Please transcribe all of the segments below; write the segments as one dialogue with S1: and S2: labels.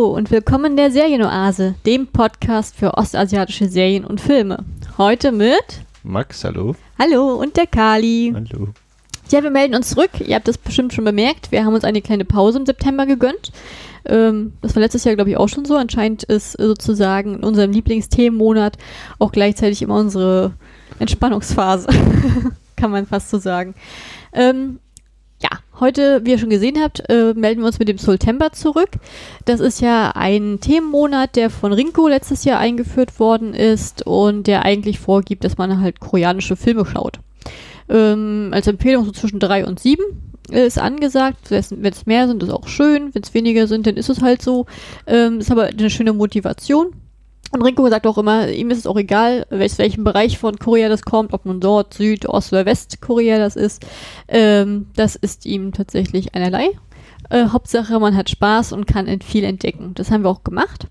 S1: Hallo und willkommen in der Serienoase, dem Podcast für ostasiatische Serien und Filme. Heute mit
S2: Max, hallo.
S1: Hallo und der Kali.
S2: Hallo.
S1: Ja, wir melden uns zurück. Ihr habt das bestimmt schon bemerkt. Wir haben uns eine kleine Pause im September gegönnt. Ähm, das war letztes Jahr, glaube ich, auch schon so. Anscheinend ist sozusagen in unserem Lieblingsthemenmonat auch gleichzeitig immer unsere Entspannungsphase. Kann man fast so sagen. Ähm, heute, wie ihr schon gesehen habt, äh, melden wir uns mit dem Sultember zurück. Das ist ja ein Themenmonat, der von Rinko letztes Jahr eingeführt worden ist und der eigentlich vorgibt, dass man halt koreanische Filme schaut. Ähm, als Empfehlung so zwischen drei und sieben ist angesagt. Wenn es mehr sind, ist auch schön. Wenn es weniger sind, dann ist es halt so. Ähm, ist aber eine schöne Motivation. Und Rinko sagt auch immer, ihm ist es auch egal, aus welchem Bereich von Korea das kommt, ob nun Nord, Süd, Ost oder West-Korea das ist. Ähm, das ist ihm tatsächlich einerlei. Äh, Hauptsache, man hat Spaß und kann viel entdecken. Das haben wir auch gemacht.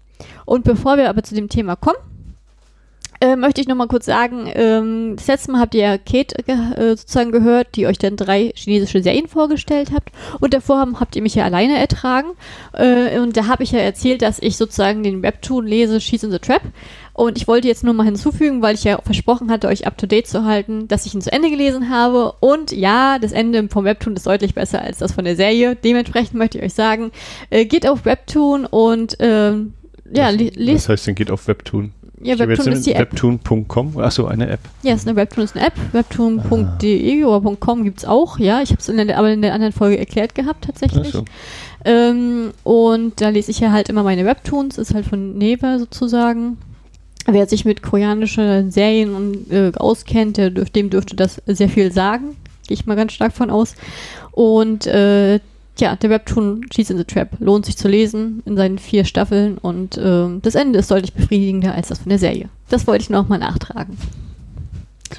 S1: Und bevor wir aber zu dem Thema kommen, äh, möchte ich noch mal kurz sagen, ähm, das letzte Mal habt ihr ja Kate äh, sozusagen gehört, die euch dann drei chinesische Serien vorgestellt habt. Und davor haben, habt ihr mich ja alleine ertragen. Äh, und da habe ich ja erzählt, dass ich sozusagen den Webtoon lese, She's in the Trap. Und ich wollte jetzt nur mal hinzufügen, weil ich ja versprochen hatte, euch up to date zu halten, dass ich ihn zu Ende gelesen habe. Und ja, das Ende vom Webtoon ist deutlich besser als das von der Serie. Dementsprechend möchte ich euch sagen, äh, geht auf Webtoon und ähm, ja,
S2: lest. Was heißt denn geht auf Webtoon?
S1: Ja, Webtoon ist die App.
S2: Webtoon.com, achso, eine App.
S1: Ja, ist eine Webtoon ist eine App. Webtoon.de ah. oder .com gibt es auch, ja. Ich habe es aber in der anderen Folge erklärt gehabt, tatsächlich. So. Ähm, und da lese ich ja halt immer meine Webtoons, ist halt von Neva sozusagen. Wer sich mit koreanischen Serien und, äh, auskennt, der, dem dürfte das sehr viel sagen. Gehe ich mal ganz stark von aus. Und äh, ja, der Webtoon Cheese in the Trap lohnt sich zu lesen in seinen vier Staffeln und äh, das Ende ist deutlich befriedigender als das von der Serie. Das wollte ich noch mal nachtragen.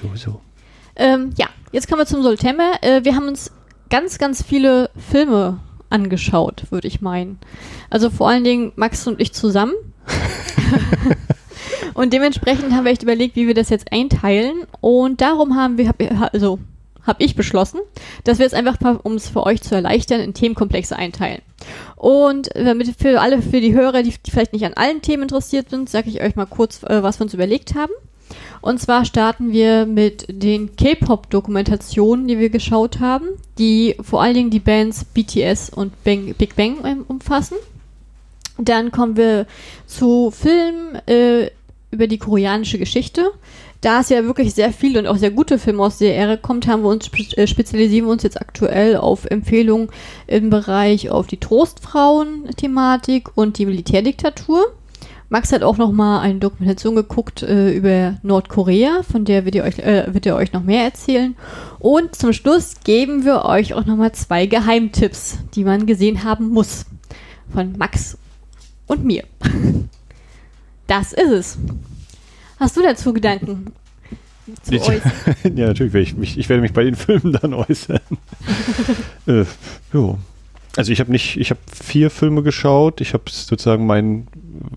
S2: So, so.
S1: Ähm, ja, jetzt kommen wir zum September. Äh, wir haben uns ganz, ganz viele Filme angeschaut, würde ich meinen. Also vor allen Dingen Max und ich zusammen. und dementsprechend haben wir echt überlegt, wie wir das jetzt einteilen. Und darum haben wir, also habe ich beschlossen, dass wir es einfach, um es für euch zu erleichtern, in Themenkomplexe einteilen. Und damit für alle, für die Hörer, die, die vielleicht nicht an allen Themen interessiert sind, sage ich euch mal kurz, äh, was wir uns überlegt haben. Und zwar starten wir mit den K-Pop-Dokumentationen, die wir geschaut haben, die vor allen Dingen die Bands BTS und Bang, Big Bang ähm, umfassen. Dann kommen wir zu Filmen äh, über die koreanische Geschichte da es ja wirklich sehr viel und auch sehr gute Filme aus der Ära kommt, haben wir uns äh, spezialisieren wir uns jetzt aktuell auf Empfehlungen im Bereich auf die Trostfrauen-Thematik und die Militärdiktatur. Max hat auch noch mal eine Dokumentation geguckt äh, über Nordkorea, von der wird euch, äh, wird ihr euch noch mehr erzählen. Und zum Schluss geben wir euch auch noch mal zwei Geheimtipps, die man gesehen haben muss. Von Max und mir. Das ist es. Hast du dazu Gedanken?
S2: Zu ich, ja, natürlich. Werde ich, mich, ich werde mich bei den Filmen dann äußern. äh, jo. Also ich habe nicht, ich habe vier Filme geschaut. Ich habe sozusagen mein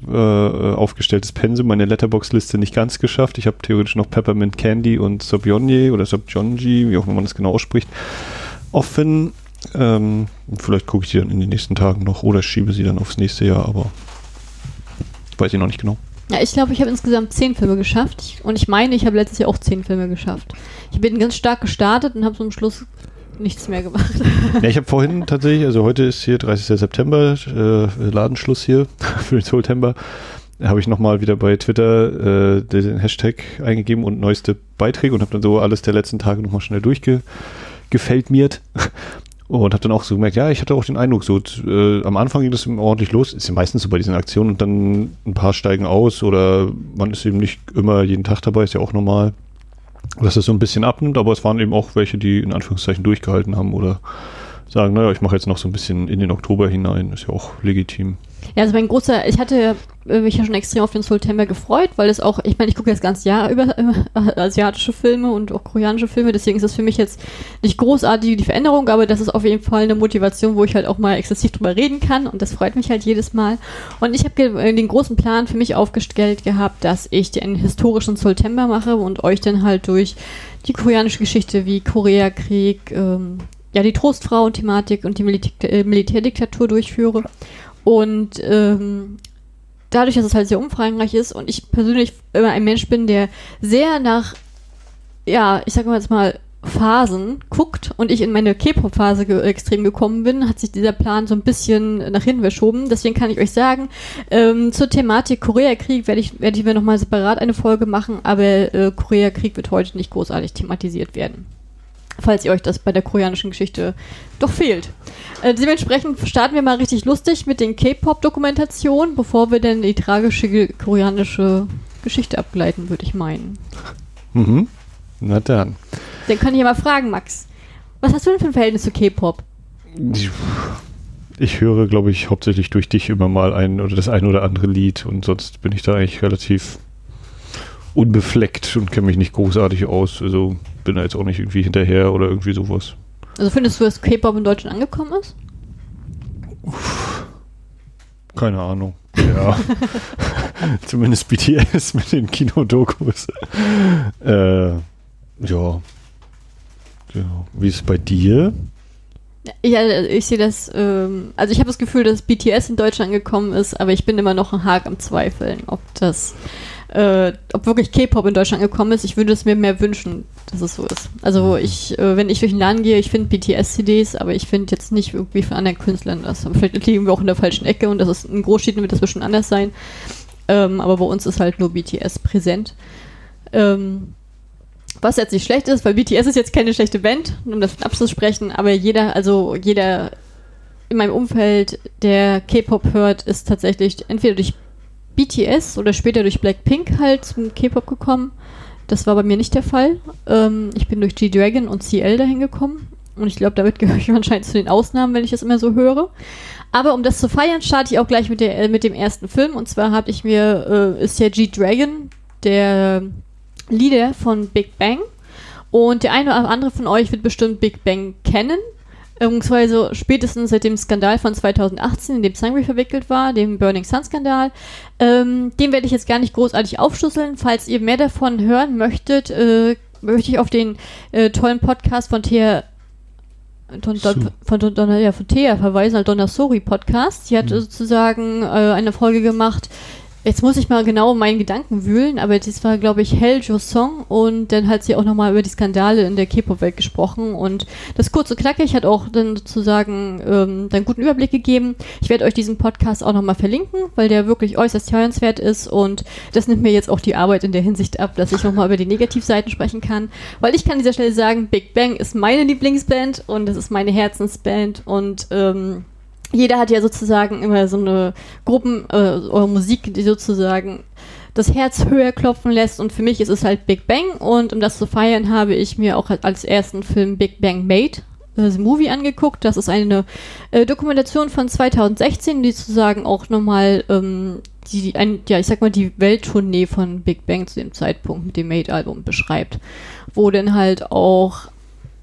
S2: äh, aufgestelltes Pensum, meine Letterbox-Liste nicht ganz geschafft. Ich habe theoretisch noch Peppermint Candy und Sobjonje oder Sobjonji, wie auch immer man das genau ausspricht, offen. Ähm, vielleicht gucke ich die dann in den nächsten Tagen noch oder schiebe sie dann aufs nächste Jahr, aber weiß ich noch nicht genau.
S1: Ja, ich glaube, ich habe insgesamt zehn Filme geschafft. Und ich meine, ich habe letztes Jahr auch zehn Filme geschafft. Ich bin ganz stark gestartet und habe zum Schluss nichts mehr gemacht.
S2: Ja, ich habe vorhin tatsächlich, also heute ist hier 30. September, äh, Ladenschluss hier für den September. Habe ich nochmal wieder bei Twitter äh, den Hashtag eingegeben und neueste Beiträge und habe dann so alles der letzten Tage nochmal schnell durchgefällt miert. Und habe dann auch so gemerkt, ja, ich hatte auch den Eindruck, so äh, am Anfang ging das ordentlich los, ist ja meistens so bei diesen Aktionen und dann ein paar steigen aus oder man ist eben nicht immer jeden Tag dabei, ist ja auch normal, dass das so ein bisschen abnimmt, aber es waren eben auch welche, die in Anführungszeichen durchgehalten haben oder sagen, naja, ich mache jetzt noch so ein bisschen in den Oktober hinein, ist ja auch legitim.
S1: Ja, also mein großer, ich hatte äh, mich ja schon extrem auf den September gefreut, weil es auch, ich meine, ich gucke das ganze Jahr über äh, asiatische Filme und auch koreanische Filme, deswegen ist das für mich jetzt nicht großartig die Veränderung, aber das ist auf jeden Fall eine Motivation, wo ich halt auch mal exzessiv drüber reden kann und das freut mich halt jedes Mal. Und ich habe äh, den großen Plan für mich aufgestellt gehabt, dass ich den historischen September mache und euch dann halt durch die koreanische Geschichte wie Koreakrieg, ähm, ja, die Trostfrauen-Thematik und die Militä äh, Militärdiktatur durchführe Und ähm, dadurch, dass es halt sehr umfangreich ist und ich persönlich immer ein Mensch bin, der sehr nach, ja, ich sag mal jetzt mal, Phasen guckt und ich in meine K-Pop-Phase ge extrem gekommen bin, hat sich dieser Plan so ein bisschen nach hinten verschoben. Deswegen kann ich euch sagen, ähm, zur Thematik Koreakrieg werde ich, werde ich mir nochmal separat eine Folge machen, aber äh, Koreakrieg wird heute nicht großartig thematisiert werden. Falls ihr euch das bei der koreanischen Geschichte doch fehlt. Äh, dementsprechend starten wir mal richtig lustig mit den K-Pop-Dokumentationen, bevor wir dann die tragische koreanische Geschichte abgleiten, würde ich meinen.
S2: Mhm. Na dann.
S1: Dann kann ich ja mal fragen, Max. Was hast du denn für ein Verhältnis zu K-Pop?
S2: Ich, ich höre, glaube ich, hauptsächlich durch dich immer mal ein oder das ein oder andere Lied und sonst bin ich da eigentlich relativ unbefleckt und kenne mich nicht großartig aus. Also bin da jetzt auch nicht irgendwie hinterher oder irgendwie sowas.
S1: Also findest du, dass K-Pop in Deutschland angekommen ist?
S2: Keine Ahnung. Ja. Zumindest BTS mit den Kinodokus. äh, ja. Genau. Wie ist es bei dir?
S1: Ja, ich sehe das, ähm, also ich habe das Gefühl, dass BTS in Deutschland angekommen ist, aber ich bin immer noch ein Haag am Zweifeln, ob das, äh, ob wirklich K-Pop in Deutschland angekommen ist. Ich würde es mir mehr wünschen, dass es so ist. Also ich, äh, wenn ich durch den Laden gehe, ich finde BTS-CDs, aber ich finde jetzt nicht irgendwie von anderen Künstlern das. Aber vielleicht liegen wir auch in der falschen Ecke und das ist in Großstädten wird das bestimmt anders sein. Ähm, aber bei uns ist halt nur BTS präsent. Ähm, was jetzt nicht schlecht ist, weil BTS ist jetzt keine schlechte Band, um das abzusprechen, aber jeder, also jeder in meinem Umfeld, der K-Pop hört, ist tatsächlich entweder durch BTS oder später durch Blackpink halt zum K-Pop gekommen. Das war bei mir nicht der Fall. Ähm, ich bin durch G-Dragon und CL dahin gekommen. Und ich glaube, damit gehöre ich anscheinend zu den Ausnahmen, wenn ich das immer so höre. Aber um das zu feiern, starte ich auch gleich mit, der, äh, mit dem ersten Film. Und zwar habe ich mir, äh, ist ja G-Dragon, der Lieder von Big Bang. Und der eine oder andere von euch wird bestimmt Big Bang kennen. Beziehungsweise spätestens seit dem Skandal von 2018, in dem Sangre verwickelt war, dem Burning Sun Skandal. Ähm, den werde ich jetzt gar nicht großartig aufschlüsseln. Falls ihr mehr davon hören möchtet, äh, möchte ich auf den äh, tollen Podcast von Thea Don, Don, von, Don, ja, von Thea verweisen, also Donna Sori Podcast. Sie hat mhm. sozusagen äh, eine Folge gemacht, Jetzt muss ich mal genau meinen Gedanken wühlen, aber das war, glaube ich, Hell Jo Song und dann hat sie auch nochmal über die Skandale in der K-Pop-Welt gesprochen und das kurze knackig hat auch dann sozusagen ähm, einen guten Überblick gegeben. Ich werde euch diesen Podcast auch nochmal verlinken, weil der wirklich äußerst hörenswert ist und das nimmt mir jetzt auch die Arbeit in der Hinsicht ab, dass ich nochmal über die Negativseiten sprechen kann, weil ich kann an dieser Stelle sagen, Big Bang ist meine Lieblingsband und das ist meine Herzensband und ähm, jeder hat ja sozusagen immer so eine Gruppen äh, oder Musik, die sozusagen das Herz höher klopfen lässt und für mich ist es halt Big Bang und um das zu feiern habe ich mir auch als ersten Film Big Bang Made das Movie angeguckt. Das ist eine äh, Dokumentation von 2016, die sozusagen auch nochmal ähm, die, ein, ja, ich sag mal, die Welttournee von Big Bang zu dem Zeitpunkt mit dem Made-Album beschreibt. Wo dann halt auch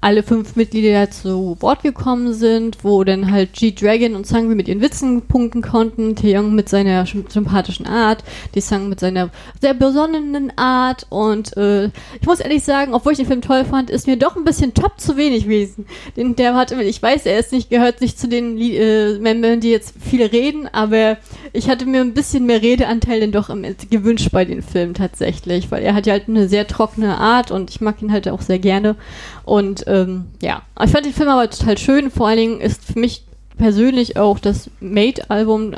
S1: alle fünf Mitglieder zu Wort gekommen sind, wo dann halt G-Dragon und Sangri mit ihren Witzen punkten konnten, Taeyong mit seiner sympathischen Art, die Sang mit seiner sehr besonnenen Art und äh, ich muss ehrlich sagen, obwohl ich den Film toll fand, ist mir doch ein bisschen top zu wenig gewesen. Denn der hat, ich weiß, er ist nicht, gehört nicht zu den äh, Membern, die jetzt viel reden, aber ich hatte mir ein bisschen mehr Redeanteil denn doch gewünscht bei den Filmen tatsächlich, weil er hat ja halt eine sehr trockene Art und ich mag ihn halt auch sehr gerne und ähm, ja, ich fand den Film aber total schön. Vor allen Dingen ist für mich persönlich auch das Made-Album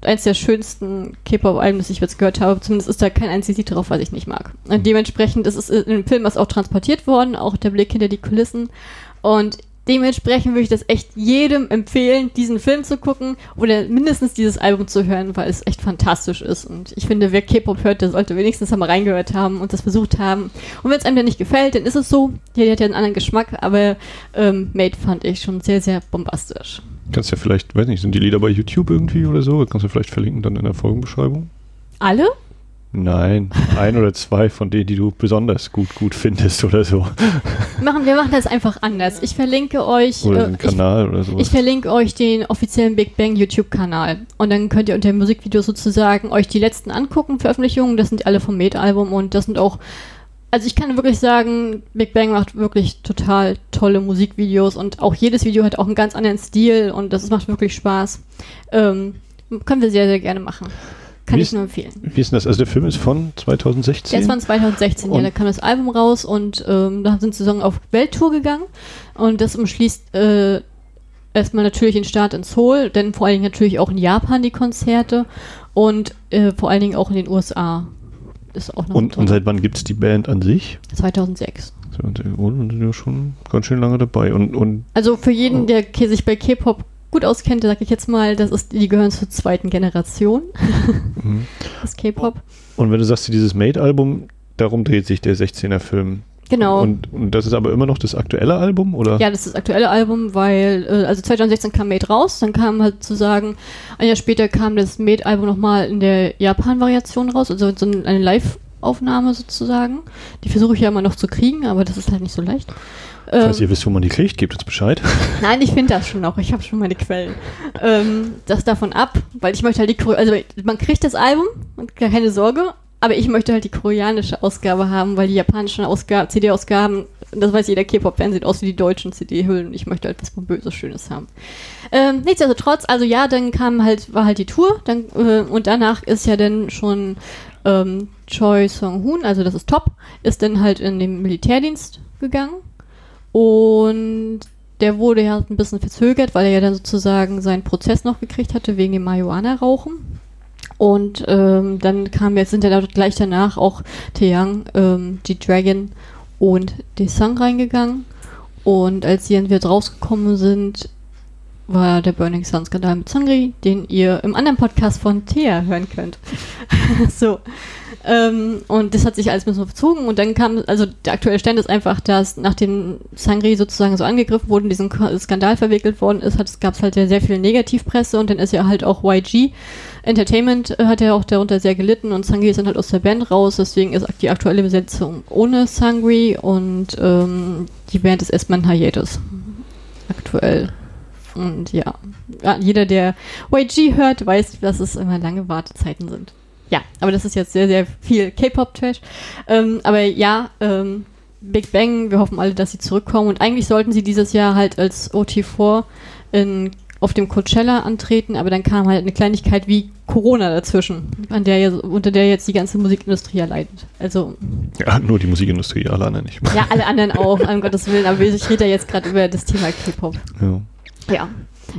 S1: eines der schönsten K-Pop-Alben, das ich jetzt gehört habe. Zumindest ist da kein einziges Lied drauf, was ich nicht mag. Und dementsprechend ist es in dem Film was auch transportiert worden, auch der Blick hinter die Kulissen. Und Dementsprechend würde ich das echt jedem empfehlen, diesen Film zu gucken oder mindestens dieses Album zu hören, weil es echt fantastisch ist. Und ich finde, wer K-Pop hört, der sollte wenigstens einmal reingehört haben und das versucht haben. Und wenn es einem dann nicht gefällt, dann ist es so. Jeder hat ja einen anderen Geschmack, aber ähm, Made fand ich schon sehr, sehr bombastisch.
S2: Kannst ja vielleicht, weiß nicht, sind die Lieder bei YouTube irgendwie oder so? Kannst du vielleicht verlinken dann in der Folgenbeschreibung?
S1: Alle?
S2: Nein, ein oder zwei von denen, die du besonders gut gut findest oder so.
S1: Machen, wir machen das einfach anders. Ich verlinke euch.
S2: Oder den äh, Kanal ich, oder so.
S1: Ich verlinke euch den offiziellen Big Bang YouTube-Kanal. Und dann könnt ihr unter dem Musikvideo sozusagen euch die letzten angucken, Veröffentlichungen. Das sind alle vom Made-Album und das sind auch also ich kann wirklich sagen, Big Bang macht wirklich total tolle Musikvideos und auch jedes Video hat auch einen ganz anderen Stil und das macht wirklich Spaß. Ähm, können wir sehr, sehr gerne machen. Kann
S2: Wie
S1: ich nur empfehlen.
S2: Wie ist denn das? Also der Film ist von 2016?
S1: Der ist von 2016, ja,
S2: Und-
S1: da kam das Album raus und ähm, da sind sie sozusagen auf Welttour gegangen und das umschließt äh, erstmal natürlich den Start in Seoul, denn vor allen Dingen natürlich auch in Japan die Konzerte und äh, vor allen Dingen auch in den USA. Ist auch noch
S2: und, und seit wann gibt es die Band an sich?
S1: 2006.
S2: Oh, dann sind ja schon ganz schön lange dabei. Und, und
S1: Also für jeden, der K- sich bei K-Pop gut auskennt, sage ich jetzt mal, das ist, die gehören zur zweiten Generation
S2: mhm.
S1: des K-Pop.
S2: Und wenn du sagst, dieses Made-Album, darum dreht sich der 16er-Film.
S1: Genau.
S2: Und, und das ist aber immer noch das aktuelle Album, oder?
S1: Ja, das ist das aktuelle Album, weil, äh, also 2016 kam Made raus, dann kam halt zu sagen, ein Jahr später kam das Made-Album nochmal in der Japan-Variation raus, also so ein- eine Live-Aufnahme sozusagen. Die versuche ich ja immer noch zu kriegen, aber das ist halt nicht so leicht. Ähm,
S2: Falls ihr wisst, wo man die kriegt, gebt uns Bescheid.
S1: Nein, ich finde das schon noch. Ich habe schon meine Quellen. Ähm, das davon ab, weil ich möchte halt die also man kriegt das Album, und keine Sorge, aber ich möchte halt die koreanische Ausgabe haben, weil die japanischen Ausgaben, CD-Ausgaben, das weiß jeder K-Pop-Fan, sieht aus wie die deutschen CD-Hüllen. Ich möchte halt was Pompöses, Schönes haben. Ähm, nichtsdestotrotz, also ja, dann kam halt, war halt die Tour, dann, äh, und danach ist ja dann schon ähm, Choi Song-hoon, also das ist Top, ist dann halt in den Militärdienst gegangen. Und der wurde ja ein bisschen verzögert, weil er ja dann sozusagen seinen Prozess noch gekriegt hatte wegen dem Marihuana-Rauchen. Und ähm, dann kam jetzt, sind ja gleich danach auch Taeyang, ähm, G-Dragon und Desang reingegangen. Und als sie dann wieder rausgekommen sind, war der Burning Sun Skandal mit Sangri, den ihr im anderen Podcast von Thea hören könnt. so. Ähm, und das hat sich alles ein bisschen verzogen und dann kam, also der aktuelle Stand ist einfach, dass nachdem Sangri sozusagen so angegriffen wurde, in diesen Skandal verwickelt worden ist, gab es halt ja sehr viel Negativpresse und dann ist ja halt auch YG Entertainment äh, hat ja auch darunter sehr gelitten und Sangri ist dann halt aus der Band raus, deswegen ist die aktuelle Besetzung ohne Sangri und ähm, die Band ist erstmal ein Hiatus. Aktuell. Und ja, jeder, der YG hört, weiß, dass es immer lange Wartezeiten sind. Ja, aber das ist jetzt sehr, sehr viel K-Pop-Trash. Ähm, aber ja, ähm, Big Bang, wir hoffen alle, dass sie zurückkommen. Und eigentlich sollten sie dieses Jahr halt als OT4 in, auf dem Coachella antreten, aber dann kam halt eine Kleinigkeit wie Corona dazwischen, an der unter der jetzt die ganze Musikindustrie ja leidet. Also,
S2: Ja, nur die Musikindustrie, alle anderen nicht.
S1: ja, alle anderen auch, um Gottes Willen, aber ich rede ja jetzt gerade über das Thema K-Pop.
S2: Ja.
S1: Ja.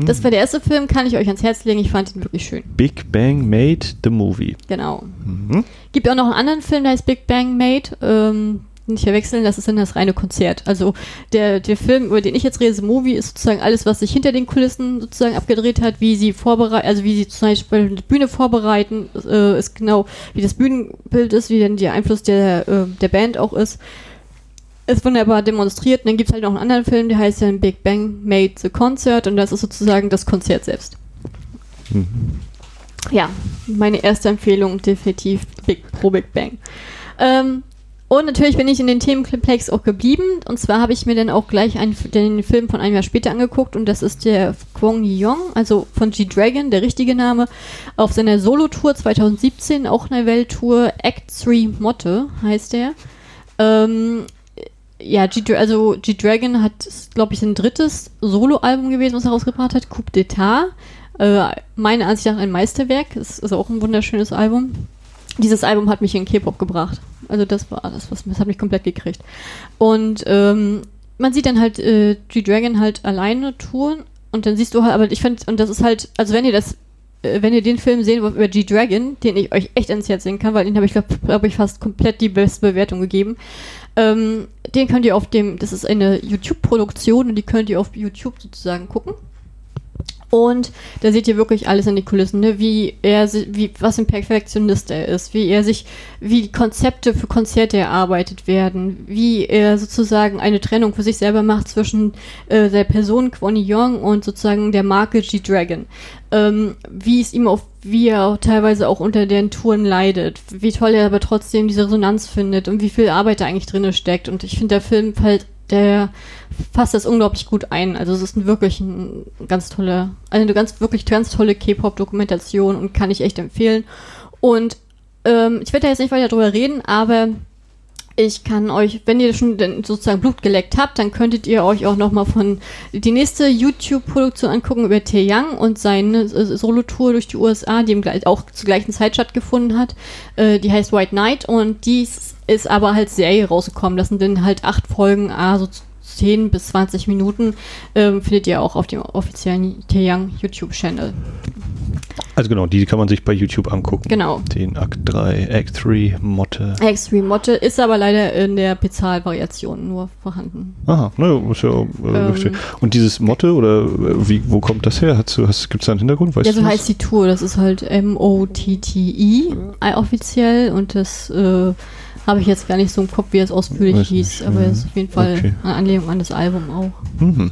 S1: Das war der erste Film, kann ich euch ans Herz legen. Ich fand ihn wirklich schön.
S2: Big Bang Made the Movie.
S1: Genau.
S2: Mhm.
S1: Gibt auch noch einen anderen Film, der heißt Big Bang Made. Ähm, nicht verwechseln, das ist dann das reine Konzert. Also der, der Film, über den ich jetzt rede, The Movie, ist sozusagen alles, was sich hinter den Kulissen sozusagen abgedreht hat, wie sie vorbereiten, also wie sie zum Beispiel eine Bühne vorbereiten, äh, ist genau, wie das Bühnenbild ist, wie denn der Einfluss der, äh, der Band auch ist. Ist wunderbar demonstriert. Und dann gibt es halt noch einen anderen Film, der heißt dann Big Bang Made the Concert und das ist sozusagen das Konzert selbst.
S2: Mhm.
S1: Ja, meine erste Empfehlung definitiv Big, pro Big Bang. Ähm, und natürlich bin ich in den Themenkomplex auch geblieben. Und zwar habe ich mir dann auch gleich einen, den Film von einem Jahr später angeguckt. Und das ist der Kwon Young, also von G-Dragon, der richtige Name, auf seiner Solo-Tour 2017, auch eine Welttour. Act 3 Motte heißt der. Ähm, ja, G also G-Dragon hat, glaube ich, sein drittes Solo-Album gewesen, was er rausgebracht hat. Coup d'Etat. Äh, meiner Ansicht nach ein Meisterwerk. Es ist auch ein wunderschönes Album. Dieses Album hat mich in K-Pop gebracht. Also das war das, was das hat mich komplett gekriegt. Und ähm, man sieht dann halt äh, G-Dragon halt alleine touren und dann siehst du halt, aber ich finde, und das ist halt, also wenn ihr das, wenn ihr den Film sehen wollt über G-Dragon, den ich euch echt ins Herz sehen kann, weil den habe ich, glaube glaub ich, fast komplett die beste Bewertung gegeben. Ähm, den könnt ihr auf dem, das ist eine YouTube-Produktion und die könnt ihr auf YouTube sozusagen gucken. Und da seht ihr wirklich alles in die Kulissen, ne? wie er, wie, was ein Perfektionist er ist, wie er sich, wie Konzepte für Konzerte erarbeitet werden, wie er sozusagen eine Trennung für sich selber macht zwischen äh, der Person Kwon Young und sozusagen der Marke G-Dragon. Ähm, wie es ihm auf, wie er auch teilweise auch unter den Touren leidet, wie toll er aber trotzdem diese Resonanz findet und wie viel Arbeit da eigentlich drin steckt. Und ich finde, der Film halt, der fasst das unglaublich gut ein. Also es ist wirklich ein ganz tolle, also eine ganz wirklich ganz tolle K-Pop-Dokumentation und kann ich echt empfehlen. Und ähm, ich werde da jetzt nicht weiter drüber reden, aber Ich kann euch, wenn ihr schon sozusagen Blut geleckt habt, dann könntet ihr euch auch nochmal von die nächste YouTube-Produktion angucken über Tae Young und seine äh, Solo-Tour durch die USA, die auch zur gleichen Zeit stattgefunden hat. Äh, die heißt White Knight und die ist aber halt Serie rausgekommen. Das sind dann halt acht Folgen, ah, so 10 bis 20 Minuten, ähm, findet ihr auch auf dem offiziellen Tae Young YouTube-Channel.
S2: Also genau, die kann man sich bei YouTube angucken.
S1: Genau.
S2: Den Act 3, Act 3 Motte.
S1: Act 3 Motte ist aber leider in der Bezahlvariation nur vorhanden.
S2: Aha, naja, ist ja äh, ähm, Und dieses Motte oder äh, wie, wo kommt das her? Gibt es da einen Hintergrund?
S1: Weißt ja, so heißt die Tour. Das ist halt M-O-T-T-I äh, offiziell und das äh, habe ich jetzt gar nicht so im Kopf, wie es ausführlich Weiß hieß, nicht. aber es ist auf jeden Fall okay. eine Anlehnung an das Album auch. Mhm.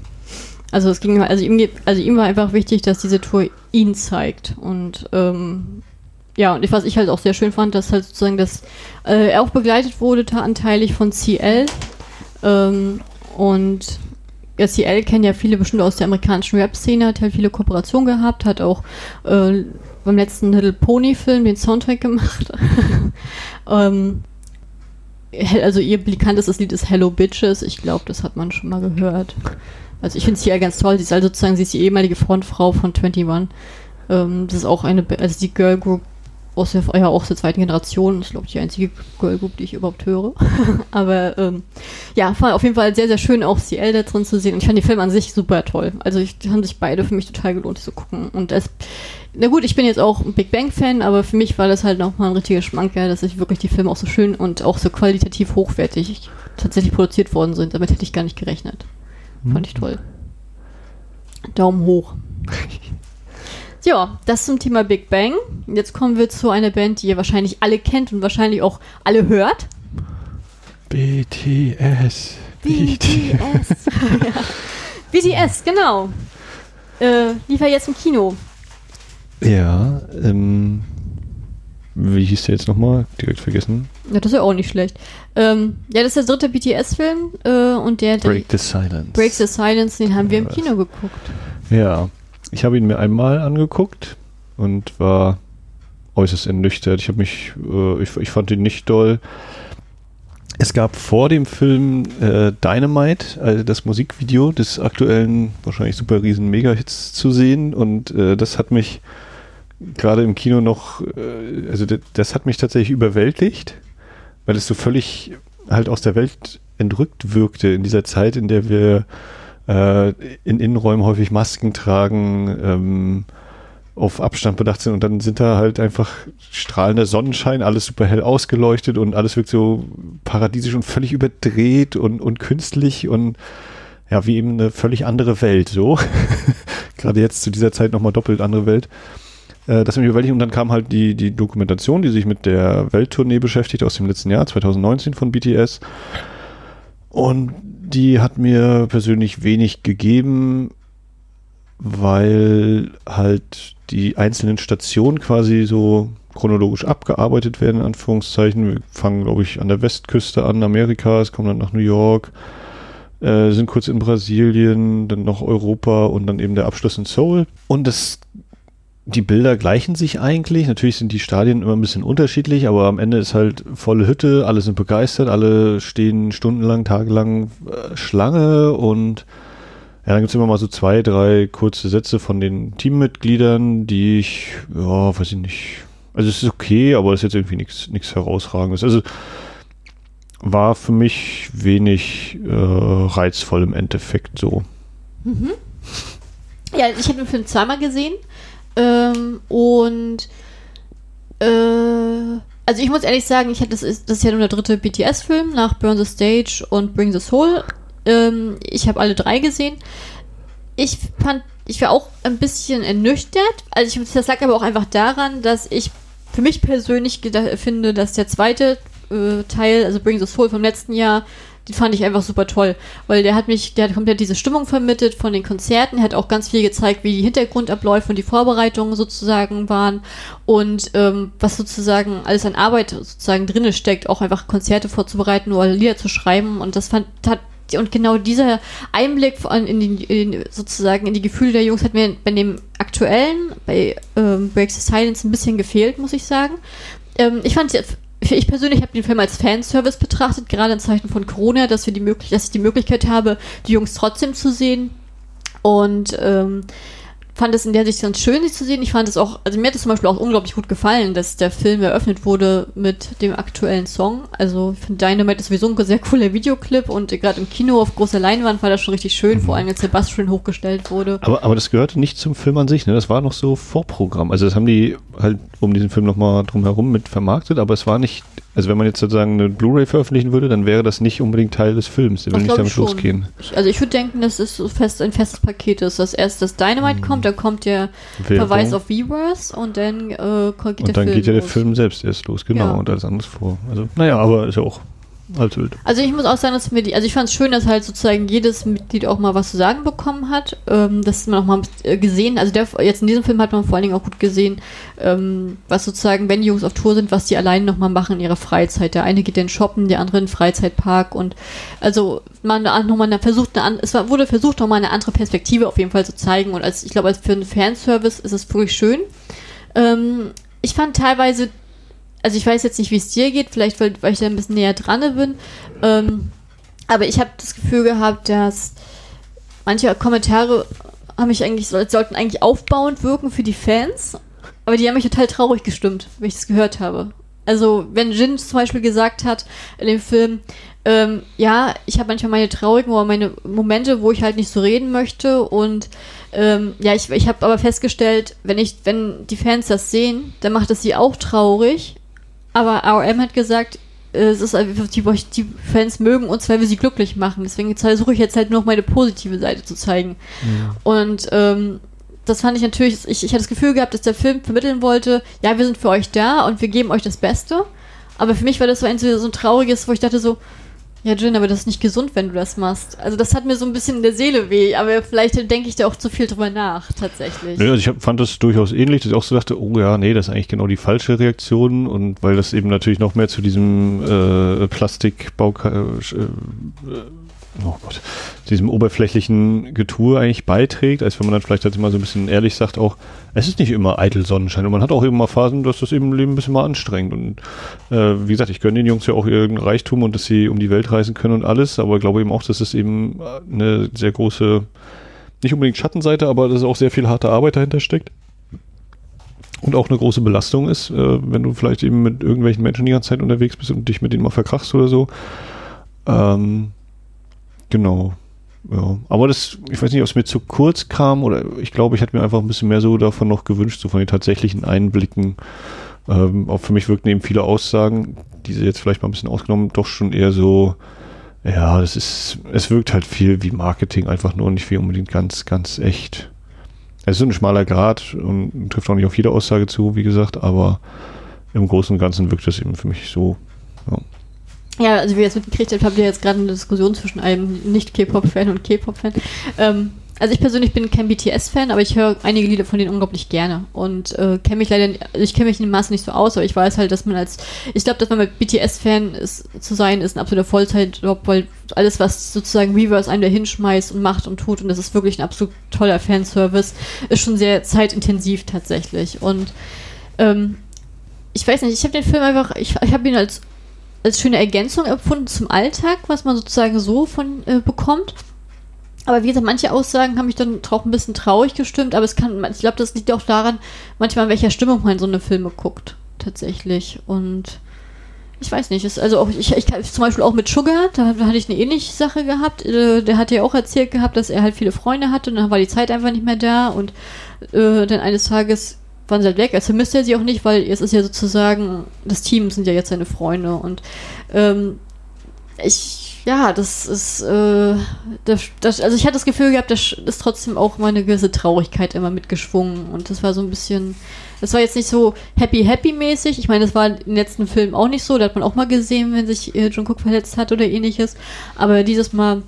S1: Also es ging, also ihm, also ihm war einfach wichtig, dass diese Tour ihn zeigt. Und ähm, ja, und was ich halt auch sehr schön fand, dass halt sozusagen das äh, er auch begleitet wurde, anteilig von CL. Ähm, und ja, CL kennen ja viele bestimmt aus der amerikanischen Rap-Szene, hat halt viele Kooperationen gehabt, hat auch äh, beim letzten Little Pony-Film den Soundtrack gemacht. ähm, also ihr bekanntestes Lied ist Hello Bitches. Ich glaube, das hat man schon mal gehört. Also ich finde sie ja ganz toll. Sie ist also sozusagen, sie ist die ehemalige Frontfrau von 21. Ähm, das ist auch eine, also die Girl Group aus der, ja, auch der zweiten Generation. Das ist, glaube ich, die einzige Girl Group, die ich überhaupt höre. Aber ähm, ja, auf jeden Fall sehr, sehr schön, auch CL da drin zu sehen. Und ich fand den Film an sich super toll. Also ich, die haben sich beide für mich total gelohnt, zu gucken. Und es, na gut, ich bin jetzt auch ein Big Bang-Fan, aber für mich war das halt nochmal ein richtiger Schmanker, dass ich wirklich die Filme auch so schön und auch so qualitativ hochwertig tatsächlich produziert worden sind. Damit hätte ich gar nicht gerechnet. Hm. Fand ich toll. Daumen hoch. Ja, das zum Thema Big Bang. Jetzt kommen wir zu einer Band, die ihr wahrscheinlich alle kennt und wahrscheinlich auch alle hört.
S2: BTS.
S1: BTS. ja. BTS, genau. Äh, lief er jetzt im Kino.
S2: Ja, ähm, wie hieß der jetzt nochmal? Direkt vergessen.
S1: Ja, das ist ja auch nicht schlecht. Ähm, ja, das ist der dritte BTS-Film äh, und der.
S2: Break the Silence.
S1: Break the Silence, den haben wir im Kino geguckt.
S2: Ja, ich habe ihn mir einmal angeguckt und war äußerst ernüchtert. Ich habe mich, äh, ich, ich, fand ihn nicht doll. Es gab vor dem Film äh, Dynamite, also das Musikvideo des aktuellen, wahrscheinlich super riesen Mega-Hits zu sehen und äh, das hat mich gerade im Kino noch, äh, also das hat mich tatsächlich überwältigt, weil es so völlig halt aus der Welt entrückt wirkte in dieser Zeit, in der wir äh, in Innenräumen häufig Masken tragen, ähm, auf Abstand bedacht sind und dann sind da halt einfach strahlender Sonnenschein, alles super hell ausgeleuchtet und alles wirkt so paradiesisch und völlig überdreht und, und künstlich und ja, wie eben eine völlig andere Welt, so. Gerade jetzt zu dieser Zeit nochmal doppelt andere Welt. Äh, das mich überwältigt und dann kam halt die, die Dokumentation, die sich mit der Welttournee beschäftigt aus dem letzten Jahr, 2019 von BTS. Und die hat mir persönlich wenig gegeben, weil halt die einzelnen Stationen quasi so chronologisch abgearbeitet werden, in Anführungszeichen. Wir fangen, glaube ich, an der Westküste an, Amerikas, kommen dann nach New York, äh, sind kurz in Brasilien, dann noch Europa und dann eben der Abschluss in Seoul. Und das die Bilder gleichen sich eigentlich. Natürlich sind die Stadien immer ein bisschen unterschiedlich, aber am Ende ist halt volle Hütte, alle sind begeistert, alle stehen stundenlang, tagelang äh, Schlange und ja, dann gibt's immer mal so zwei, drei kurze Sätze von den Teammitgliedern, die ich, ja, weiß ich nicht. Also es ist okay, aber es ist jetzt irgendwie nichts nichts herausragendes. Also war für mich wenig äh, reizvoll im Endeffekt so.
S1: Mhm. Ja, ich habe den Film zweimal gesehen. Ähm, und äh, also ich muss ehrlich sagen, ich hatte, das, ist, das ist ja nur der dritte BTS-Film nach Burn the Stage und Bring the Soul. Ähm, ich habe alle drei gesehen. Ich fand, ich war auch ein bisschen ernüchtert. Also ich, das lag aber auch einfach daran, dass ich für mich persönlich finde, dass der zweite äh, Teil, also Bring the Soul vom letzten Jahr, die fand ich einfach super toll, weil der hat mich, der hat komplett diese Stimmung vermittelt von den Konzerten, er hat auch ganz viel gezeigt, wie die Hintergrundabläufe und die Vorbereitungen sozusagen waren. Und ähm, was sozusagen alles an Arbeit sozusagen drinne steckt, auch einfach Konzerte vorzubereiten oder Lieder zu schreiben. Und das fand, hat und genau dieser Einblick in die, in, sozusagen in die Gefühle der Jungs hat mir bei dem aktuellen, bei ähm, Breaks the Silence ein bisschen gefehlt, muss ich sagen. Ähm, ich fand ich persönlich habe den Film als Fanservice betrachtet, gerade in Zeiten von Corona, dass wir die möglich dass ich die Möglichkeit habe, die Jungs trotzdem zu sehen. Und ähm, fand es in der Sicht ganz schön, sie zu sehen. Ich fand es auch, also mir hat es zum Beispiel auch unglaublich gut gefallen, dass der Film eröffnet wurde mit dem aktuellen Song. Also ich finde Dynamite ist sowieso ein sehr cooler Videoclip und gerade im Kino auf großer Leinwand war das schon richtig schön, mhm. vor allem als Sebastian hochgestellt wurde.
S2: Aber, aber das gehörte nicht zum Film an sich, ne? Das war noch so Vorprogramm. Also das haben die halt um diesen Film nochmal drumherum mit vermarktet, aber es war nicht also wenn man jetzt sozusagen eine Blu-ray veröffentlichen würde, dann wäre das nicht unbedingt Teil des Films. Der will nicht damit losgehen.
S1: also ich würde denken, dass es so fest, ein festes Paket ist. Dass erst das Dynamite hm. kommt, dann kommt der Werbung. Verweis auf Weverse und dann äh, geht und
S2: der Film Und dann geht ja der Film selbst erst los, genau, ja. und alles anderes vor. Also, naja, aber ist ja auch als wild.
S1: Also ich muss auch sagen, dass mir die, also ich fand es schön, dass halt sozusagen jedes Mitglied auch mal was zu sagen bekommen hat. Ähm, dass man auch mal gesehen, also der, jetzt in diesem Film hat man vor allen Dingen auch gut gesehen, ähm, was sozusagen, wenn die Jungs auf Tour sind, was die alleine nochmal machen in ihrer Freizeit. Der eine geht dann shoppen, der andere in den Freizeitpark und also man nochmal versucht, eine, es wurde versucht, nochmal eine andere Perspektive auf jeden Fall zu zeigen und als, ich glaube, als für einen Fanservice ist es wirklich schön. Ähm, ich fand teilweise also ich weiß jetzt nicht, wie es dir geht, vielleicht weil, weil ich da ein bisschen näher dran bin, ähm, aber ich habe das Gefühl gehabt, dass manche Kommentare haben mich eigentlich, sollten eigentlich aufbauend wirken für die Fans, aber die haben mich total traurig gestimmt, wenn ich das gehört habe. Also, wenn Jin zum Beispiel gesagt hat in dem Film, ähm, ja, ich habe manchmal meine traurigen oder meine Momente, wo ich halt nicht so reden möchte und ähm, ja, ich, ich habe aber festgestellt, wenn ich, wenn die Fans das sehen, dann macht es sie auch traurig aber RM hat gesagt, äh, es ist einfach, die, die Fans mögen uns, weil wir sie glücklich machen. Deswegen versuche ich jetzt halt nur noch meine positive Seite zu zeigen. Ja. Und ähm, das fand ich natürlich, ich, ich hatte das Gefühl gehabt, dass der Film vermitteln wollte, ja, wir sind für euch da und wir geben euch das Beste. Aber für mich war das so ein, so ein trauriges, wo ich dachte so, ja, Jin, aber das ist nicht gesund, wenn du das machst. Also das hat mir so ein bisschen in der Seele weh, aber vielleicht denke ich da auch zu viel drüber nach, tatsächlich.
S2: Ja, also ich hab, fand das durchaus ähnlich, dass ich auch so dachte, oh ja, nee, das ist eigentlich genau die falsche Reaktion und weil das eben natürlich noch mehr zu diesem äh, Plastikbau äh, oh Gott, diesem oberflächlichen Getue eigentlich beiträgt, als wenn man dann vielleicht halt immer so ein bisschen ehrlich sagt, auch, es ist nicht immer eitel Sonnenschein und man hat auch eben mal Phasen, dass das eben Leben ein bisschen mal anstrengt und äh, wie gesagt, ich gönne den Jungs ja auch ihren Reichtum und dass sie um die Welt reisen können und alles, aber glaube eben auch, dass es eben eine sehr große, nicht unbedingt Schattenseite, aber dass auch sehr viel harte Arbeit dahinter steckt und auch eine große Belastung ist, äh, wenn du vielleicht eben mit irgendwelchen Menschen die ganze Zeit unterwegs bist und dich mit denen mal verkrachst oder so. Ähm, Genau. Ja. Aber das, ich weiß nicht, ob es mir zu kurz kam oder ich glaube, ich hätte mir einfach ein bisschen mehr so davon noch gewünscht, so von den tatsächlichen Einblicken. Ähm, auch für mich wirkten eben viele Aussagen, diese jetzt vielleicht mal ein bisschen ausgenommen, doch schon eher so, ja, das ist, es wirkt halt viel wie Marketing einfach nur nicht wie unbedingt ganz, ganz echt. Es ist ein schmaler Grad und trifft auch nicht auf jede Aussage zu, wie gesagt, aber im Großen und Ganzen wirkt das eben für mich so, ja.
S1: Ja, also wie ihr jetzt mitgekriegt habt, habt ihr jetzt gerade eine Diskussion zwischen einem Nicht-K-Pop-Fan und K-Pop-Fan. Ähm, also ich persönlich bin kein BTS-Fan, aber ich höre einige Lieder von denen unglaublich gerne und äh, kenne mich leider, also ich kenne mich in dem Maße nicht so aus, aber ich weiß halt, dass man als, ich glaube, dass man mit BTS-Fan zu sein, ist ein absoluter Vollzeitjob, weil alles, was sozusagen Reverse einem da hinschmeißt und macht und tut und das ist wirklich ein absolut toller Fanservice, ist schon sehr zeitintensiv tatsächlich und ähm, ich weiß nicht, ich habe den Film einfach, ich, ich habe ihn als als schöne Ergänzung empfunden zum Alltag, was man sozusagen so von äh, bekommt. Aber wie gesagt, manche Aussagen haben mich dann auch ein bisschen traurig gestimmt, aber es kann, ich glaube, das liegt auch daran, manchmal in welcher Stimmung man so eine Filme guckt, tatsächlich. Und ich weiß nicht, ist also auch, ich, ich zum Beispiel auch mit Sugar, da, da, hatte ich eine ähnliche Sache gehabt. Äh, der hat ja auch erzählt gehabt, dass er halt viele Freunde hatte und dann war die Zeit einfach nicht mehr da und äh, dann eines Tages waren sie halt weg. Also vermisst er sie auch nicht, weil es ist ja sozusagen, das Team sind ja jetzt seine Freunde und ähm, ich, ja, das ist, äh, das, das, also ich hatte das Gefühl gehabt, das ist trotzdem auch mal eine gewisse Traurigkeit immer mitgeschwungen und das war so ein bisschen, das war jetzt nicht so happy happy mäßig. Ich meine, das war im letzten Film auch nicht so, da hat man auch mal gesehen, wenn sich äh, John Cook verletzt hat oder ähnliches, aber dieses Mal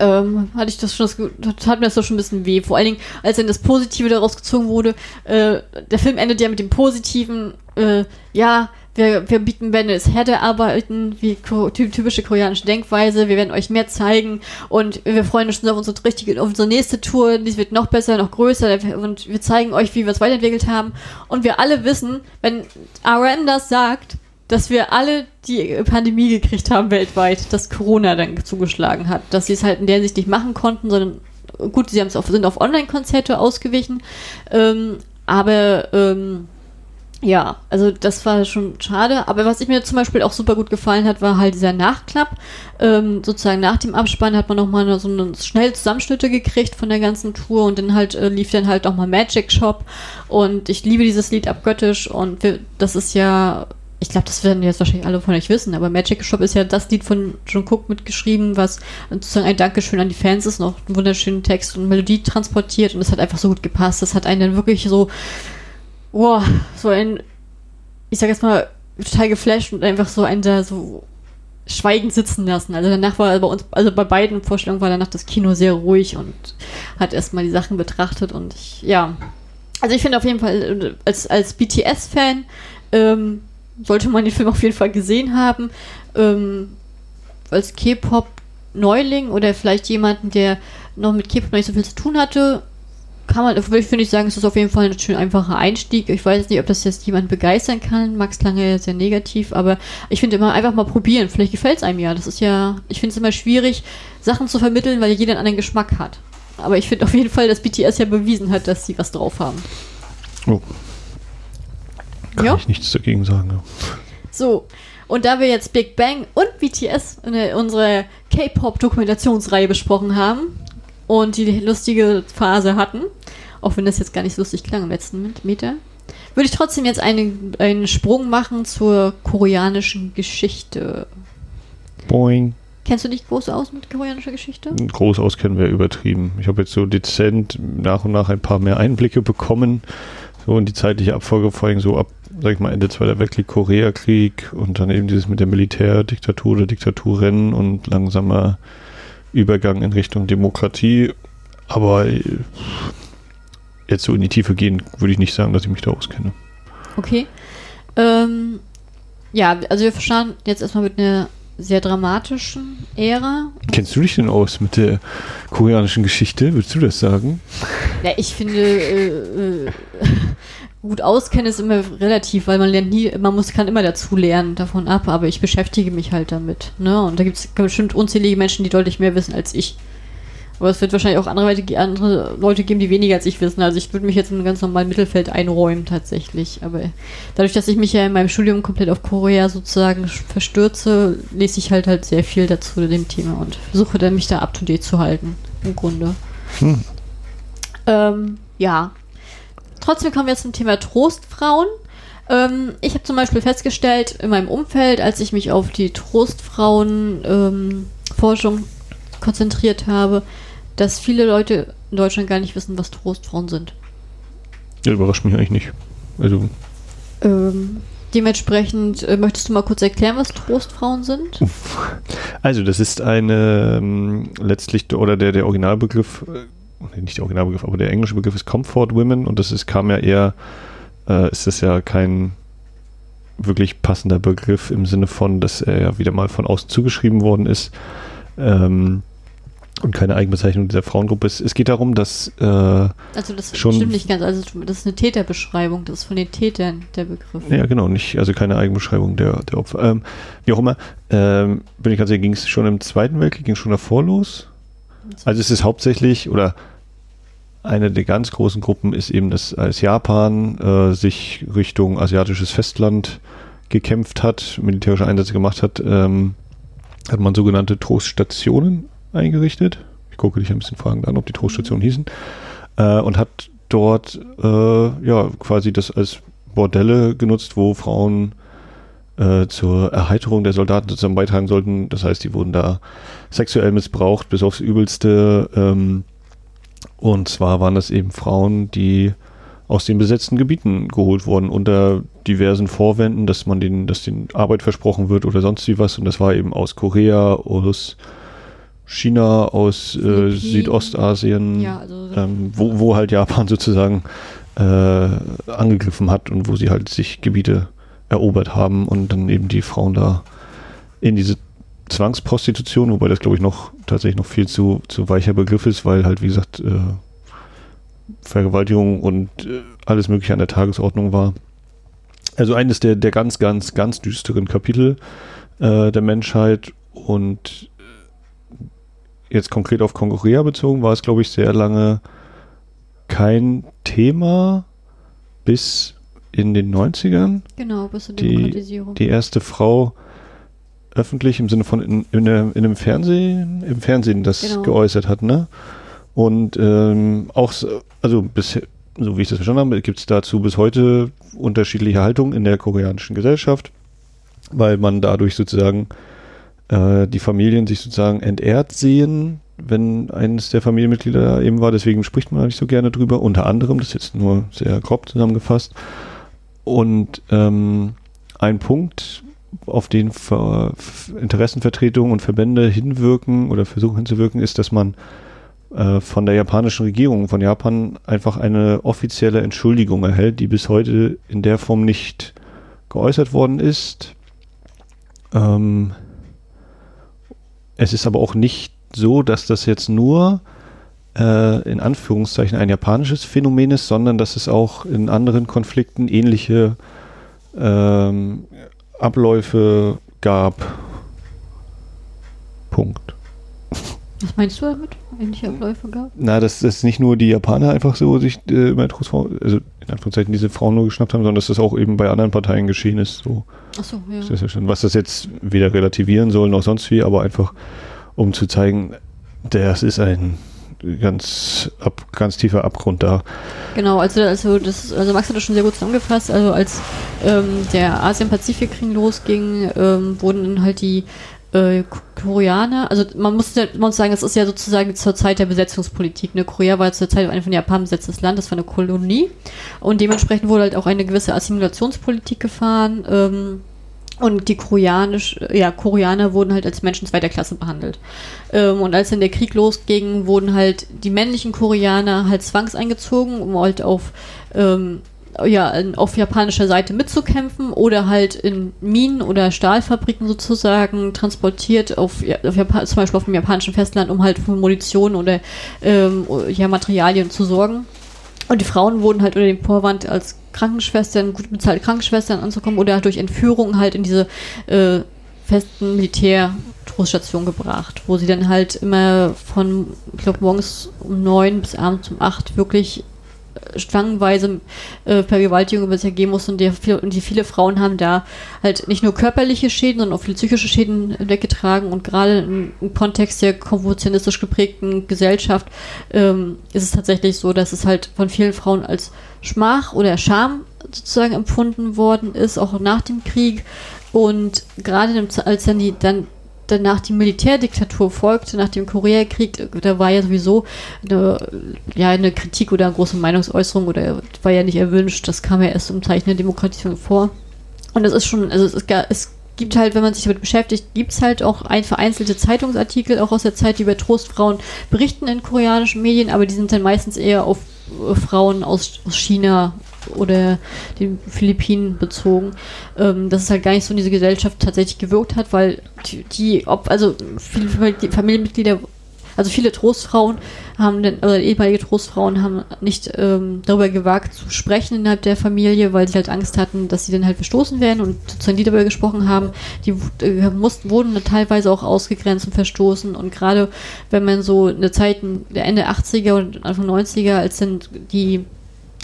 S1: ähm, hatte ich das schon, das tat mir das schon ein bisschen weh. Vor allen Dingen, als dann das Positive daraus gezogen wurde. Äh, der Film endet ja mit dem Positiven, äh, ja, wir, wir bieten Bandits Herde arbeiten, wie typische koreanische Denkweise. Wir werden euch mehr zeigen und wir freuen uns schon auf unsere richtige, auf unsere nächste Tour. Die wird noch besser, noch größer und wir zeigen euch, wie wir es weiterentwickelt haben. Und wir alle wissen, wenn RM das sagt, dass wir alle die Pandemie gekriegt haben weltweit, dass Corona dann zugeschlagen hat. Dass sie es halt in der Sicht nicht machen konnten, sondern gut, sie auf, sind auf Online-Konzerte ausgewichen. Ähm, aber ähm, ja, also das war schon schade. Aber was ich mir zum Beispiel auch super gut gefallen hat, war halt dieser Nachklapp. Ähm, sozusagen nach dem Abspann hat man nochmal so eine schnell Zusammenschnitte gekriegt von der ganzen Tour und dann halt äh, lief dann halt nochmal Magic Shop. Und ich liebe dieses Lied abgöttisch und wir, das ist ja ich glaube, das werden jetzt wahrscheinlich alle von euch wissen, aber Magic Shop ist ja das Lied von John Cook mitgeschrieben, was sozusagen ein Dankeschön an die Fans ist, noch einen wunderschönen Text und Melodie transportiert und es hat einfach so gut gepasst. Das hat einen dann wirklich so, wow, so ein, ich sag jetzt mal, total geflasht und einfach so einen da so schweigend sitzen lassen. Also danach war bei uns, also bei beiden Vorstellungen war danach das Kino sehr ruhig und hat erstmal die Sachen betrachtet und ich, ja. Also ich finde auf jeden Fall, als, als BTS-Fan, ähm, sollte man den Film auf jeden Fall gesehen haben. Ähm, als K-Pop-Neuling oder vielleicht jemanden, der noch mit K-Pop nicht so viel zu tun hatte, kann man, finde ich sagen, ist das auf jeden Fall ein schön einfacher Einstieg. Ich weiß nicht, ob das jetzt jemand begeistern kann. Max Lange sehr negativ, aber ich finde immer einfach mal probieren. Vielleicht gefällt es einem ja. Das ist ja, ich finde es immer schwierig, Sachen zu vermitteln, weil jeder einen anderen Geschmack hat. Aber ich finde auf jeden Fall, dass BTS ja bewiesen hat, dass sie was drauf haben.
S2: Oh, kann ja. ich nichts dagegen sagen. Ja.
S1: So, und da wir jetzt Big Bang und BTS in unsere K-Pop-Dokumentationsreihe besprochen haben und die lustige Phase hatten, auch wenn das jetzt gar nicht so lustig klang im letzten Meter, würde ich trotzdem jetzt einen, einen Sprung machen zur koreanischen Geschichte.
S2: Boing.
S1: Kennst du dich groß aus mit koreanischer Geschichte?
S2: Groß aus kennen wir übertrieben. Ich habe jetzt so dezent nach und nach ein paar mehr Einblicke bekommen. So in die zeitliche Abfolge, vor allem so ab sag ich mal, Ende Zweiter Weltkrieg, Koreakrieg und dann eben dieses mit der Militärdiktatur oder Diktaturrennen und langsamer Übergang in Richtung Demokratie. Aber äh, jetzt so in die Tiefe gehen, würde ich nicht sagen, dass ich mich da auskenne.
S1: Okay. Ähm, ja, also wir starten jetzt erstmal mit einer sehr dramatischen Ära.
S2: Kennst du dich denn aus mit der koreanischen Geschichte? Würdest du das sagen?
S1: Ja, ich finde, äh, äh, gut auskennen ist immer relativ, weil man lernt nie, man muss, kann immer dazu lernen davon ab, aber ich beschäftige mich halt damit. Ne? Und da gibt es bestimmt unzählige Menschen, die deutlich mehr wissen als ich. Aber es wird wahrscheinlich auch andere, andere Leute geben, die weniger als ich wissen. Also ich würde mich jetzt in ein ganz normalen Mittelfeld einräumen tatsächlich. Aber dadurch, dass ich mich ja in meinem Studium komplett auf Korea sozusagen verstürze, lese ich halt halt sehr viel dazu zu dem Thema und versuche dann mich da up to date zu halten. Im Grunde. Hm. Ähm, ja, Trotzdem kommen wir zum Thema Trostfrauen. Ähm, ich habe zum Beispiel festgestellt in meinem Umfeld, als ich mich auf die Trostfrauen-Forschung ähm, konzentriert habe, dass viele Leute in Deutschland gar nicht wissen, was Trostfrauen sind.
S2: Ja, überrascht mich eigentlich nicht. Also.
S1: Ähm, dementsprechend äh, möchtest du mal kurz erklären, was Trostfrauen sind?
S2: Also, das ist eine ähm, letztlich oder der, der Originalbegriff. Äh, nicht der Originalbegriff, aber der englische Begriff ist Comfort Women und das ist, kam ja eher, äh, ist das ja kein wirklich passender Begriff im Sinne von, dass er ja wieder mal von außen zugeschrieben worden ist ähm, und keine Eigenbezeichnung dieser Frauengruppe ist. Es geht darum, dass äh,
S1: also das schon stimmt nicht ganz, also das ist eine Täterbeschreibung, das ist von den Tätern der Begriff.
S2: Ja, genau, nicht, also keine Eigenbeschreibung der, der Opfer. Ähm, wie auch immer, ähm, bin ich ganz ehrlich, ging es schon im Zweiten Weltkrieg, ging es schon davor los? Also es ist hauptsächlich, oder eine der ganz großen Gruppen ist eben, dass als Japan äh, sich Richtung asiatisches Festland gekämpft hat, militärische Einsätze gemacht hat, ähm, hat man sogenannte Troststationen eingerichtet. Ich gucke dich ein bisschen fragend an, ob die Troststationen hießen. Äh, und hat dort äh, ja quasi das als Bordelle genutzt, wo Frauen äh, zur Erheiterung der Soldaten zusammen beitragen sollten. Das heißt, die wurden da sexuell missbraucht bis aufs Übelste. Ähm, und zwar waren das eben Frauen, die aus den besetzten Gebieten geholt wurden unter diversen Vorwänden, dass man denen, dass denen Arbeit versprochen wird oder sonst wie was. Und das war eben aus Korea, aus China, aus äh, Südostasien, ja, also ähm, wo, wo halt Japan sozusagen äh, angegriffen hat und wo sie halt sich Gebiete erobert haben und dann eben die Frauen da in diese Zwangsprostitution, wobei das glaube ich noch tatsächlich noch viel zu, zu weicher Begriff ist, weil halt wie gesagt äh, Vergewaltigung und äh, alles mögliche an der Tagesordnung war. also eines der, der ganz, ganz, ganz düsteren Kapitel äh, der Menschheit und jetzt konkret auf Konkurria bezogen war es, glaube ich, sehr lange kein Thema bis in den 90ern.
S1: Genau, bis zur
S2: Die,
S1: Demokratisierung.
S2: die erste Frau öffentlich im Sinne von in, in, der- in einem Fernsehen, im Fernsehen das
S1: Genau.
S2: geäußert hat, ne? Und ähm, auch, so- also bisher, so wie ich das verstanden habe, gibt es dazu bis heute unterschiedliche Haltungen in der koreanischen Gesellschaft, weil man dadurch sozusagen äh, die Familien sich sozusagen entehrt sehen, wenn eines der Familienmitglieder eben war. Deswegen spricht man nicht so gerne drüber. Unter anderem, das ist jetzt nur sehr grob zusammengefasst. Und ähm, ein Punkt, auf den Ver Interessenvertretungen und Verbände hinwirken oder versuchen hinzuwirken, ist, dass man äh, von der japanischen Regierung, von Japan einfach eine offizielle Entschuldigung erhält, die bis heute in der Form nicht geäußert worden ist. Ähm, es ist aber auch nicht so, dass das jetzt nur äh, in Anführungszeichen ein japanisches Phänomen ist, sondern dass es auch in anderen Konflikten ähnliche ähm, Abläufe gab. Punkt.
S1: Was meinst du damit? Ähnliche Abläufe gab?
S2: Na, dass das nicht nur die Japaner einfach so sich äh, immer Trostfrauen, also in Anführungszeichen diese Frauen nur geschnappt haben, sondern dass das auch eben bei anderen Parteien geschehen ist. So
S1: Achso, ja.
S2: ist das ja schon. Was das jetzt weder relativieren soll noch sonst wie, aber einfach um zu zeigen, das ist ein ganz, ab, ganz tiefer Abgrund da.
S1: Genau, also, also, das, also Max hat das schon sehr gut zusammengefasst. Also als ähm, der Asien-Pazifik-Krieg losging, ähm, wurden dann halt die äh, Koreaner, also man muss, man muss sagen, es ist ja sozusagen zur Zeit der Besetzungspolitik. Ne? Korea war zur Zeit ein von Japan besetztes Land, das war eine Kolonie und dementsprechend wurde halt auch eine gewisse Assimilationspolitik gefahren. Ähm, und die Koreanisch, ja, Koreaner wurden halt als Menschen zweiter Klasse behandelt. Ähm, und als dann der Krieg losging, wurden halt die männlichen Koreaner halt zwangseingezogen, um halt auf, ähm, ja, auf japanischer Seite mitzukämpfen oder halt in Minen oder Stahlfabriken sozusagen transportiert auf, auf Japan, zum Beispiel auf dem japanischen Festland, um halt für Munition oder ähm, ja, Materialien zu sorgen. Und die Frauen wurden halt unter dem Vorwand als Krankenschwestern, gut bezahlte Krankenschwestern anzukommen oder durch Entführung halt in diese äh, festen Militärtroststationen gebracht, wo sie dann halt immer von, ich glaube, morgens um neun bis abends um acht wirklich stangenweise äh, Vergewaltigung über sich ergeben mussten und die, und die viele Frauen haben da halt nicht nur körperliche Schäden, sondern auch viele psychische Schäden weggetragen. Und gerade im, im Kontext der konfuzianistisch geprägten Gesellschaft ähm, ist es tatsächlich so, dass es halt von vielen Frauen als Schmach oder Scham sozusagen empfunden worden ist, auch nach dem Krieg. Und gerade als dann die dann danach die Militärdiktatur folgte, nach dem Koreakrieg, da war ja sowieso eine, ja, eine Kritik oder eine große Meinungsäußerung oder war ja nicht erwünscht, das kam ja erst im Zeichen der Demokratisierung vor. Und es ist schon, also es, ist, es gibt halt, wenn man sich damit beschäftigt, gibt es halt auch ein vereinzelte Zeitungsartikel, auch aus der Zeit, die über Trostfrauen berichten in koreanischen Medien, aber die sind dann meistens eher auf äh, Frauen aus China oder den Philippinen bezogen, ähm, dass es halt gar nicht so in diese Gesellschaft tatsächlich gewirkt hat, weil die, die ob, also viele Famili- Familienmitglieder, also viele Trostfrauen haben dann, oder ehemalige Trostfrauen haben nicht ähm, darüber gewagt zu sprechen innerhalb der Familie, weil sie halt Angst hatten, dass sie dann halt verstoßen werden und sozusagen die darüber gesprochen haben, die äh, mussten, wurden teilweise auch ausgegrenzt und verstoßen und gerade wenn man so eine Zeit, der Ende 80er und Anfang 90er, als dann die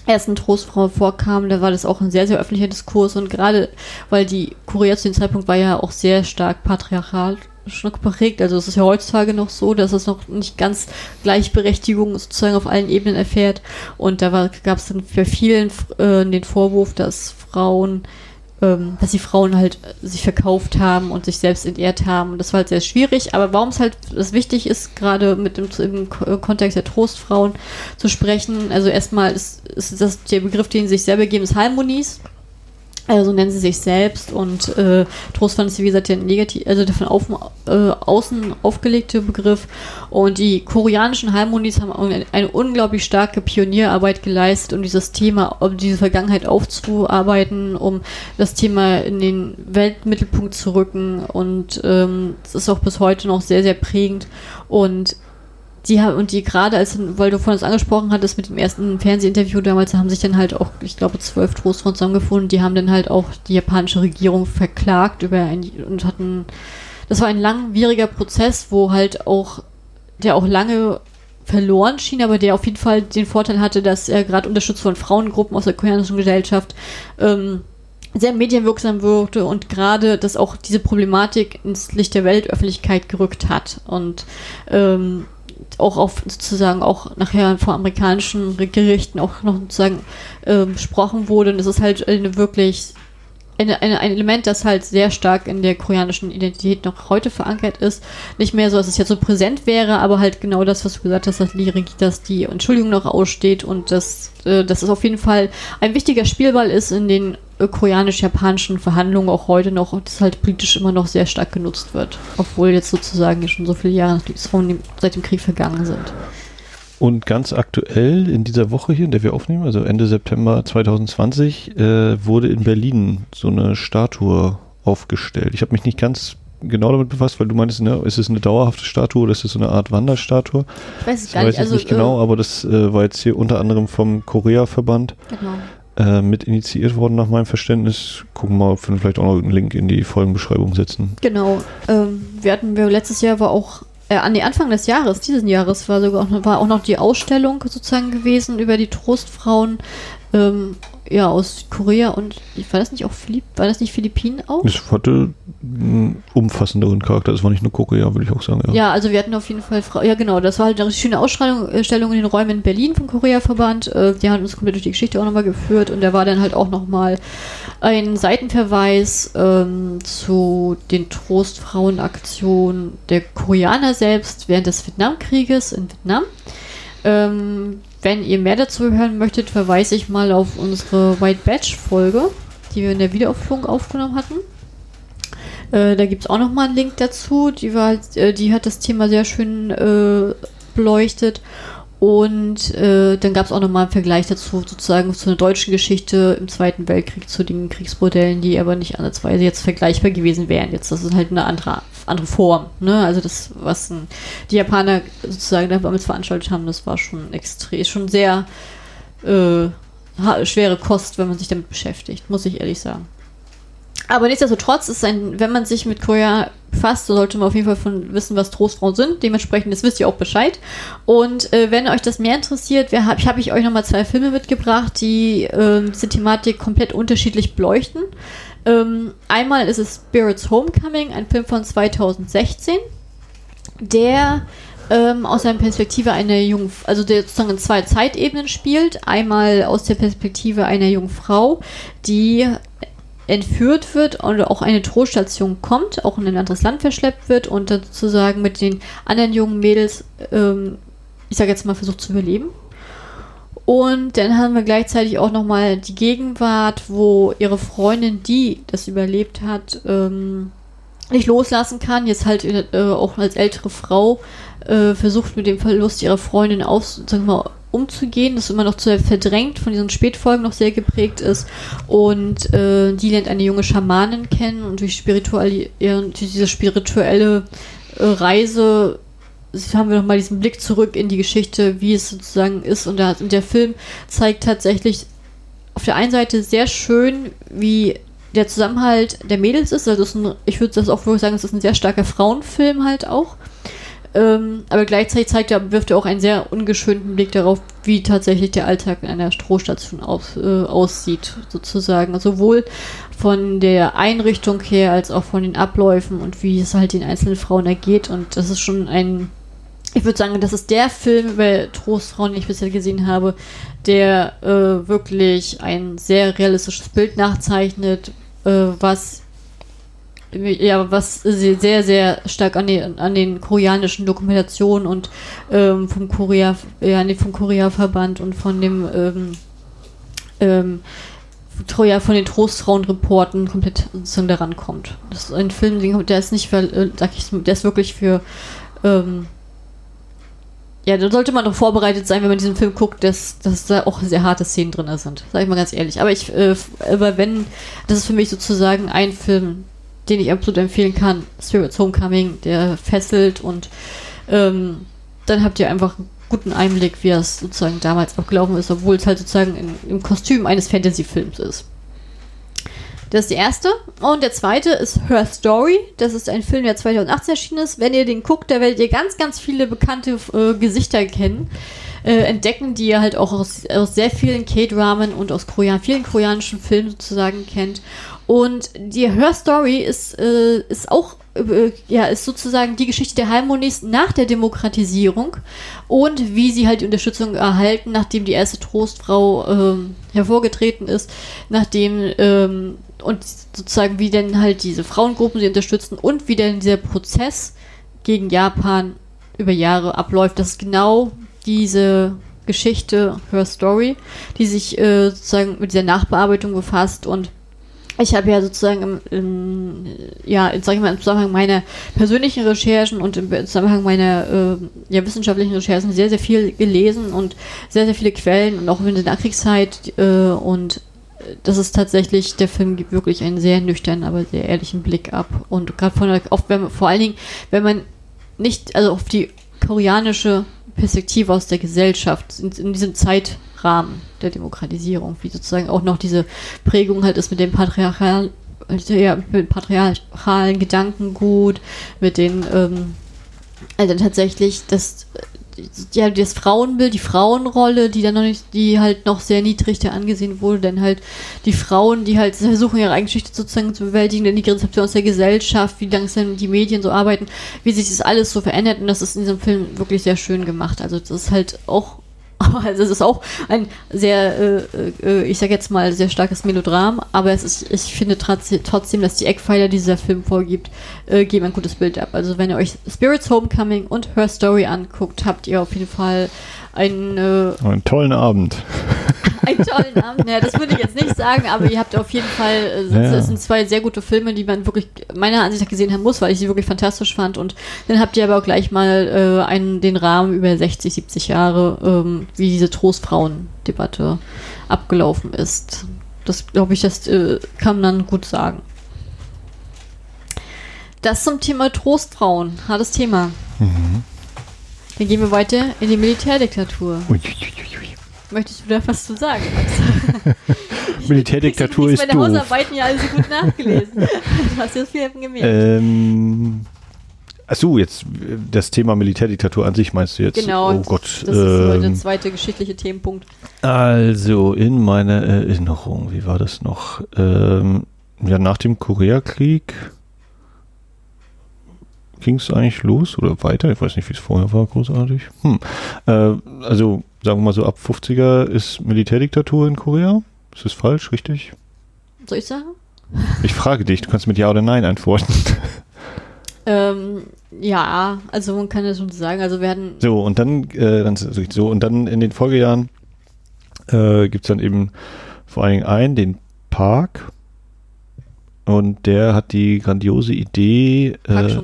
S1: ersten Trostfrauen vorkamen, da war das auch ein sehr, sehr öffentlicher Diskurs und gerade, weil die Korea zu dem Zeitpunkt war ja auch sehr stark patriarchal schon geprägt, also es ist ja heutzutage noch so, dass es noch nicht ganz Gleichberechtigung sozusagen auf allen Ebenen erfährt. Und da gab es dann für vielen äh, den Vorwurf, dass Frauen dass die Frauen halt äh, sich verkauft haben und sich selbst entehrt haben. Und das war halt sehr schwierig. Aber warum es halt das wichtig ist, gerade mit dem im Ko- Kontext der Trostfrauen zu sprechen, also erstmal ist, ist das der Begriff, den sie sich selber geben, ist Harmonies. Also so nennen sie sich selbst und äh, Trostfrauen ist wie gesagt der negativ, also der von außen, äh, außen aufgelegte Begriff. Und die koreanischen Harmonies haben eine, eine unglaublich starke Pionierarbeit geleistet, um dieses Thema, um diese Vergangenheit aufzuarbeiten, um das Thema in den Weltmittelpunkt zu rücken. Und ähm, es ist auch bis heute noch sehr, sehr prägend. Und die haben, und die gerade als, weil du vorhin das angesprochen hattest mit dem ersten Fernsehinterview damals, haben sich dann halt auch, ich glaube, zwölf Trostfrauen zusammengefunden, die haben dann halt auch die japanische Regierung verklagt über ein, und hatten, das war ein langwieriger Prozess, wo halt auch, der auch lange verloren schien, aber der auf jeden Fall den Vorteil hatte, dass er gerade unterstützt von Frauengruppen aus der koreanischen Gesellschaft ähm, sehr medienwirksam wurde und gerade, dass auch diese Problematik ins Licht der Weltöffentlichkeit gerückt hat. Und ähm, auch auf sozusagen auch nachher vor amerikanischen Gerichten auch noch sozusagen äh, besprochen wurde. Und es ist halt eine wirklich eine, eine, ein Element, das halt sehr stark in der koreanischen Identität noch heute verankert ist. Nicht mehr so, dass es jetzt so präsent wäre, aber halt genau das, was du gesagt hast, dass, dass die Entschuldigung noch aussteht und dass, äh, dass es auf jeden Fall ein wichtiger Spielball ist in den koreanisch-japanischen Verhandlungen auch heute noch das halt politisch immer noch sehr stark genutzt wird. Obwohl jetzt sozusagen schon so viele Jahre seit dem Krieg vergangen sind.
S2: Und ganz aktuell in dieser Woche hier, in der wir aufnehmen, also Ende September 2020, äh, wurde in Berlin so eine Statue aufgestellt. Ich habe mich nicht ganz genau damit befasst, weil du meintest, ne, ist es eine dauerhafte Statue oder ist es so eine Art Wanderstatue?
S1: Ich weiß es gar nicht.
S2: Ich weiß also, nicht genau, äh, aber das äh, war jetzt hier unter anderem vom Korea-Verband genau. Äh, mit initiiert worden nach meinem Verständnis. Gucken wir mal, ob wir vielleicht auch noch einen Link in die Folgenbeschreibung setzen.
S1: Genau. Ähm, wir hatten, wir letztes Jahr war auch äh, an die Anfang des Jahres, dieses Jahres, war sogar auch, war auch noch die Ausstellung sozusagen gewesen über die Trostfrauen ähm, ja, aus Korea und war das nicht auch Philipp, war das nicht Philippinen auch?
S2: Es hatte einen umfassenderen Charakter, das war nicht nur Korea, würde ich auch sagen.
S1: Ja. ja, also wir hatten auf jeden Fall, ja genau, das war halt eine schöne Ausstellung äh, in den Räumen in Berlin vom Korea-Verband. Äh, die haben uns komplett durch die Geschichte auch nochmal geführt und da war dann halt auch nochmal ein Seitenverweis ähm, zu den Trostfrauenaktionen der Koreaner selbst während des Vietnamkrieges in Vietnam. Ähm, wenn ihr mehr dazu hören möchtet, verweise ich mal auf unsere White Badge Folge, die wir in der Wiederaufführung aufgenommen hatten. Äh, da gibt es auch nochmal einen Link dazu. Die, war, äh, die hat das Thema sehr schön äh, beleuchtet. Und äh, dann gab es auch nochmal einen Vergleich dazu, sozusagen zu einer deutschen Geschichte im Zweiten Weltkrieg, zu den Kriegsmodellen, die aber nicht ansatzweise jetzt vergleichbar gewesen wären. Jetzt, das ist halt eine andere, andere Form. Ne? Also das, was ein, die Japaner sozusagen damals veranstaltet haben, das war schon extrem, schon sehr äh, schwere Kost, wenn man sich damit beschäftigt, muss ich ehrlich sagen. Aber nichtsdestotrotz ist ein, wenn man sich mit Korea befasst, so sollte man auf jeden Fall von wissen, was Trostfrauen sind. Dementsprechend, das wisst ihr auch Bescheid. Und äh, wenn euch das mehr interessiert, wir hab, habe ich euch nochmal zwei Filme mitgebracht, die äh, diese Thematik komplett unterschiedlich beleuchten. Ähm, einmal ist es Spirits Homecoming, ein Film von 2016, der ähm, aus der Perspektive einer jungen, also der sozusagen in zwei Zeitebenen spielt. Einmal aus der Perspektive einer jungen Frau, die entführt wird und auch eine Troststation kommt, auch in ein anderes Land verschleppt wird und dann sozusagen mit den anderen jungen Mädels, ähm, ich sage jetzt mal, versucht zu überleben. Und dann haben wir gleichzeitig auch nochmal die Gegenwart, wo ihre Freundin, die das überlebt hat, ähm, nicht loslassen kann, jetzt halt äh, auch als ältere Frau äh, versucht mit dem Verlust ihrer Freundin aus, sagen wir mal, umzugehen, das immer noch zu verdrängt, von diesen Spätfolgen noch sehr geprägt ist. Und äh, die lernt eine junge Schamanin kennen und durch, spirituelle, durch diese spirituelle äh, Reise haben wir nochmal diesen Blick zurück in die Geschichte, wie es sozusagen ist. Und der, und der Film zeigt tatsächlich auf der einen Seite sehr schön, wie der Zusammenhalt der Mädels ist. Also ist ein, ich würde das auch wirklich sagen, es ist ein sehr starker Frauenfilm halt auch. Ähm, aber gleichzeitig zeigt er, wirft er auch einen sehr ungeschönten Blick darauf, wie tatsächlich der Alltag in einer Strohstation aus, äh, aussieht, sozusagen. Sowohl von der Einrichtung her als auch von den Abläufen und wie es halt den einzelnen Frauen ergeht. Und das ist schon ein, ich würde sagen, das ist der Film über Trostfrauen, den ich bisher gesehen habe, der äh, wirklich ein sehr realistisches Bild nachzeichnet, äh, was ja, was sehr, sehr stark an den, an den koreanischen Dokumentationen und ähm, vom Korea, ja, nee, vom Korea-Verband und von dem ähm, ähm, von den Trostfrauen-Reporten komplett daran kommt. Das ist ein Film, der ist nicht, für, äh, sag ich, der ist wirklich für ähm, ja, da sollte man doch vorbereitet sein, wenn man diesen Film guckt, dass, dass da auch sehr harte Szenen drin sind. Sag ich mal ganz ehrlich. Aber ich, äh, aber wenn, das ist für mich sozusagen ein Film, den ich absolut empfehlen kann. Spirits Homecoming, der fesselt und ähm, dann habt ihr einfach einen guten Einblick, wie das sozusagen damals abgelaufen ist, obwohl es halt sozusagen in, im Kostüm eines Fantasy-Films ist. Das ist der erste. Und der zweite ist Her Story. Das ist ein Film, der 2018 erschienen ist. Wenn ihr den guckt, da werdet ihr ganz, ganz viele bekannte äh, Gesichter kennen. Äh, entdecken, die ihr halt auch aus, aus sehr vielen K-Dramen und aus Korean, vielen koreanischen Filmen sozusagen kennt. Und die Her Story ist, äh, ist auch ja, ist sozusagen die Geschichte der Harmonies nach der Demokratisierung und wie sie halt die Unterstützung erhalten, nachdem die erste Trostfrau ähm, hervorgetreten ist, nachdem ähm, und sozusagen wie denn halt diese Frauengruppen sie unterstützen und wie denn dieser Prozess gegen Japan über Jahre abläuft. Das ist genau diese Geschichte, Her Story, die sich äh, sozusagen mit dieser Nachbearbeitung befasst und ich habe ja sozusagen im, im, ja, sag ich mal, im Zusammenhang meiner persönlichen Recherchen und im Zusammenhang meiner äh, ja, wissenschaftlichen Recherchen sehr, sehr viel gelesen und sehr, sehr viele Quellen und auch in der Nachkriegszeit äh, und das ist tatsächlich, der Film gibt wirklich einen sehr nüchternen, aber sehr ehrlichen Blick ab. Und gerade vor allen Dingen, wenn man nicht, also auf die koreanische Perspektive aus der Gesellschaft in, in diesem Zeitrahmen der Demokratisierung, wie sozusagen auch noch diese Prägung halt ist mit dem Patriarchal, ja, mit patriarchalen Gedankengut, mit den, ähm, also tatsächlich, das ja, das Frauenbild, die Frauenrolle, die dann noch nicht, die halt noch sehr niedrig da angesehen wurde, denn halt die Frauen, die halt versuchen, ihre eigene sozusagen zu bewältigen, denn die Rezeption aus der Gesellschaft, wie langsam die Medien so arbeiten, wie sich das alles so verändert und das ist in diesem Film wirklich sehr schön gemacht. Also das ist halt auch Also es ist auch ein sehr, äh, äh, ich sag jetzt mal, sehr starkes Melodram, aber es ist, ich finde trotzdem, dass die Eckpfeiler, die dieser Film vorgibt, äh, geben ein gutes Bild ab. Also wenn ihr euch Spirits Homecoming und Her Story anguckt, habt ihr auf jeden Fall einen, äh,
S2: einen tollen Abend.
S1: einen tollen Abend. Naja, das würde ich jetzt nicht sagen, aber ihr habt auf jeden Fall, äh, ja. das sind zwei sehr gute Filme, die man wirklich meiner Ansicht nach gesehen haben muss, weil ich sie wirklich fantastisch fand. Und dann habt ihr aber auch gleich mal äh, einen, den Rahmen über 60, 70 Jahre, ähm, wie diese Trostfrauen-Debatte abgelaufen ist. Das glaube ich, das äh, kann man dann gut sagen. Das zum Thema Trostfrauen. Hartes Thema. Mhm. Dann gehen wir weiter in die Militärdiktatur. Uiuiui. Möchtest du da was zu sagen?
S2: Militärdiktatur ist doof. Ich habe meine
S1: Hausarbeiten ja alle so gut nachgelesen. du hast jetzt viel gemerkt.
S2: Ähm, Achso, jetzt das Thema Militärdiktatur an sich meinst du jetzt?
S1: Genau.
S2: Oh Gott.
S1: Das ähm, ist heute der zweite geschichtliche Themenpunkt.
S2: Also, in meiner Erinnerung, wie war das noch? Ähm, ja, nach dem Koreakrieg ging es eigentlich los oder weiter? Ich weiß nicht, wie es vorher war, großartig. Hm. Äh, also, sagen wir mal so, ab 50er ist Militärdiktatur in Korea. Ist das falsch, richtig?
S1: Soll ich sagen?
S2: Ich frage dich, du kannst mit Ja oder Nein antworten.
S1: Ähm, ja, also man kann ja schon sagen, also werden.
S2: So, und dann, äh, dann so, und dann in den Folgejahren äh, gibt es dann eben vor allen Dingen einen, den Park. Und der hat die grandiose Idee, äh,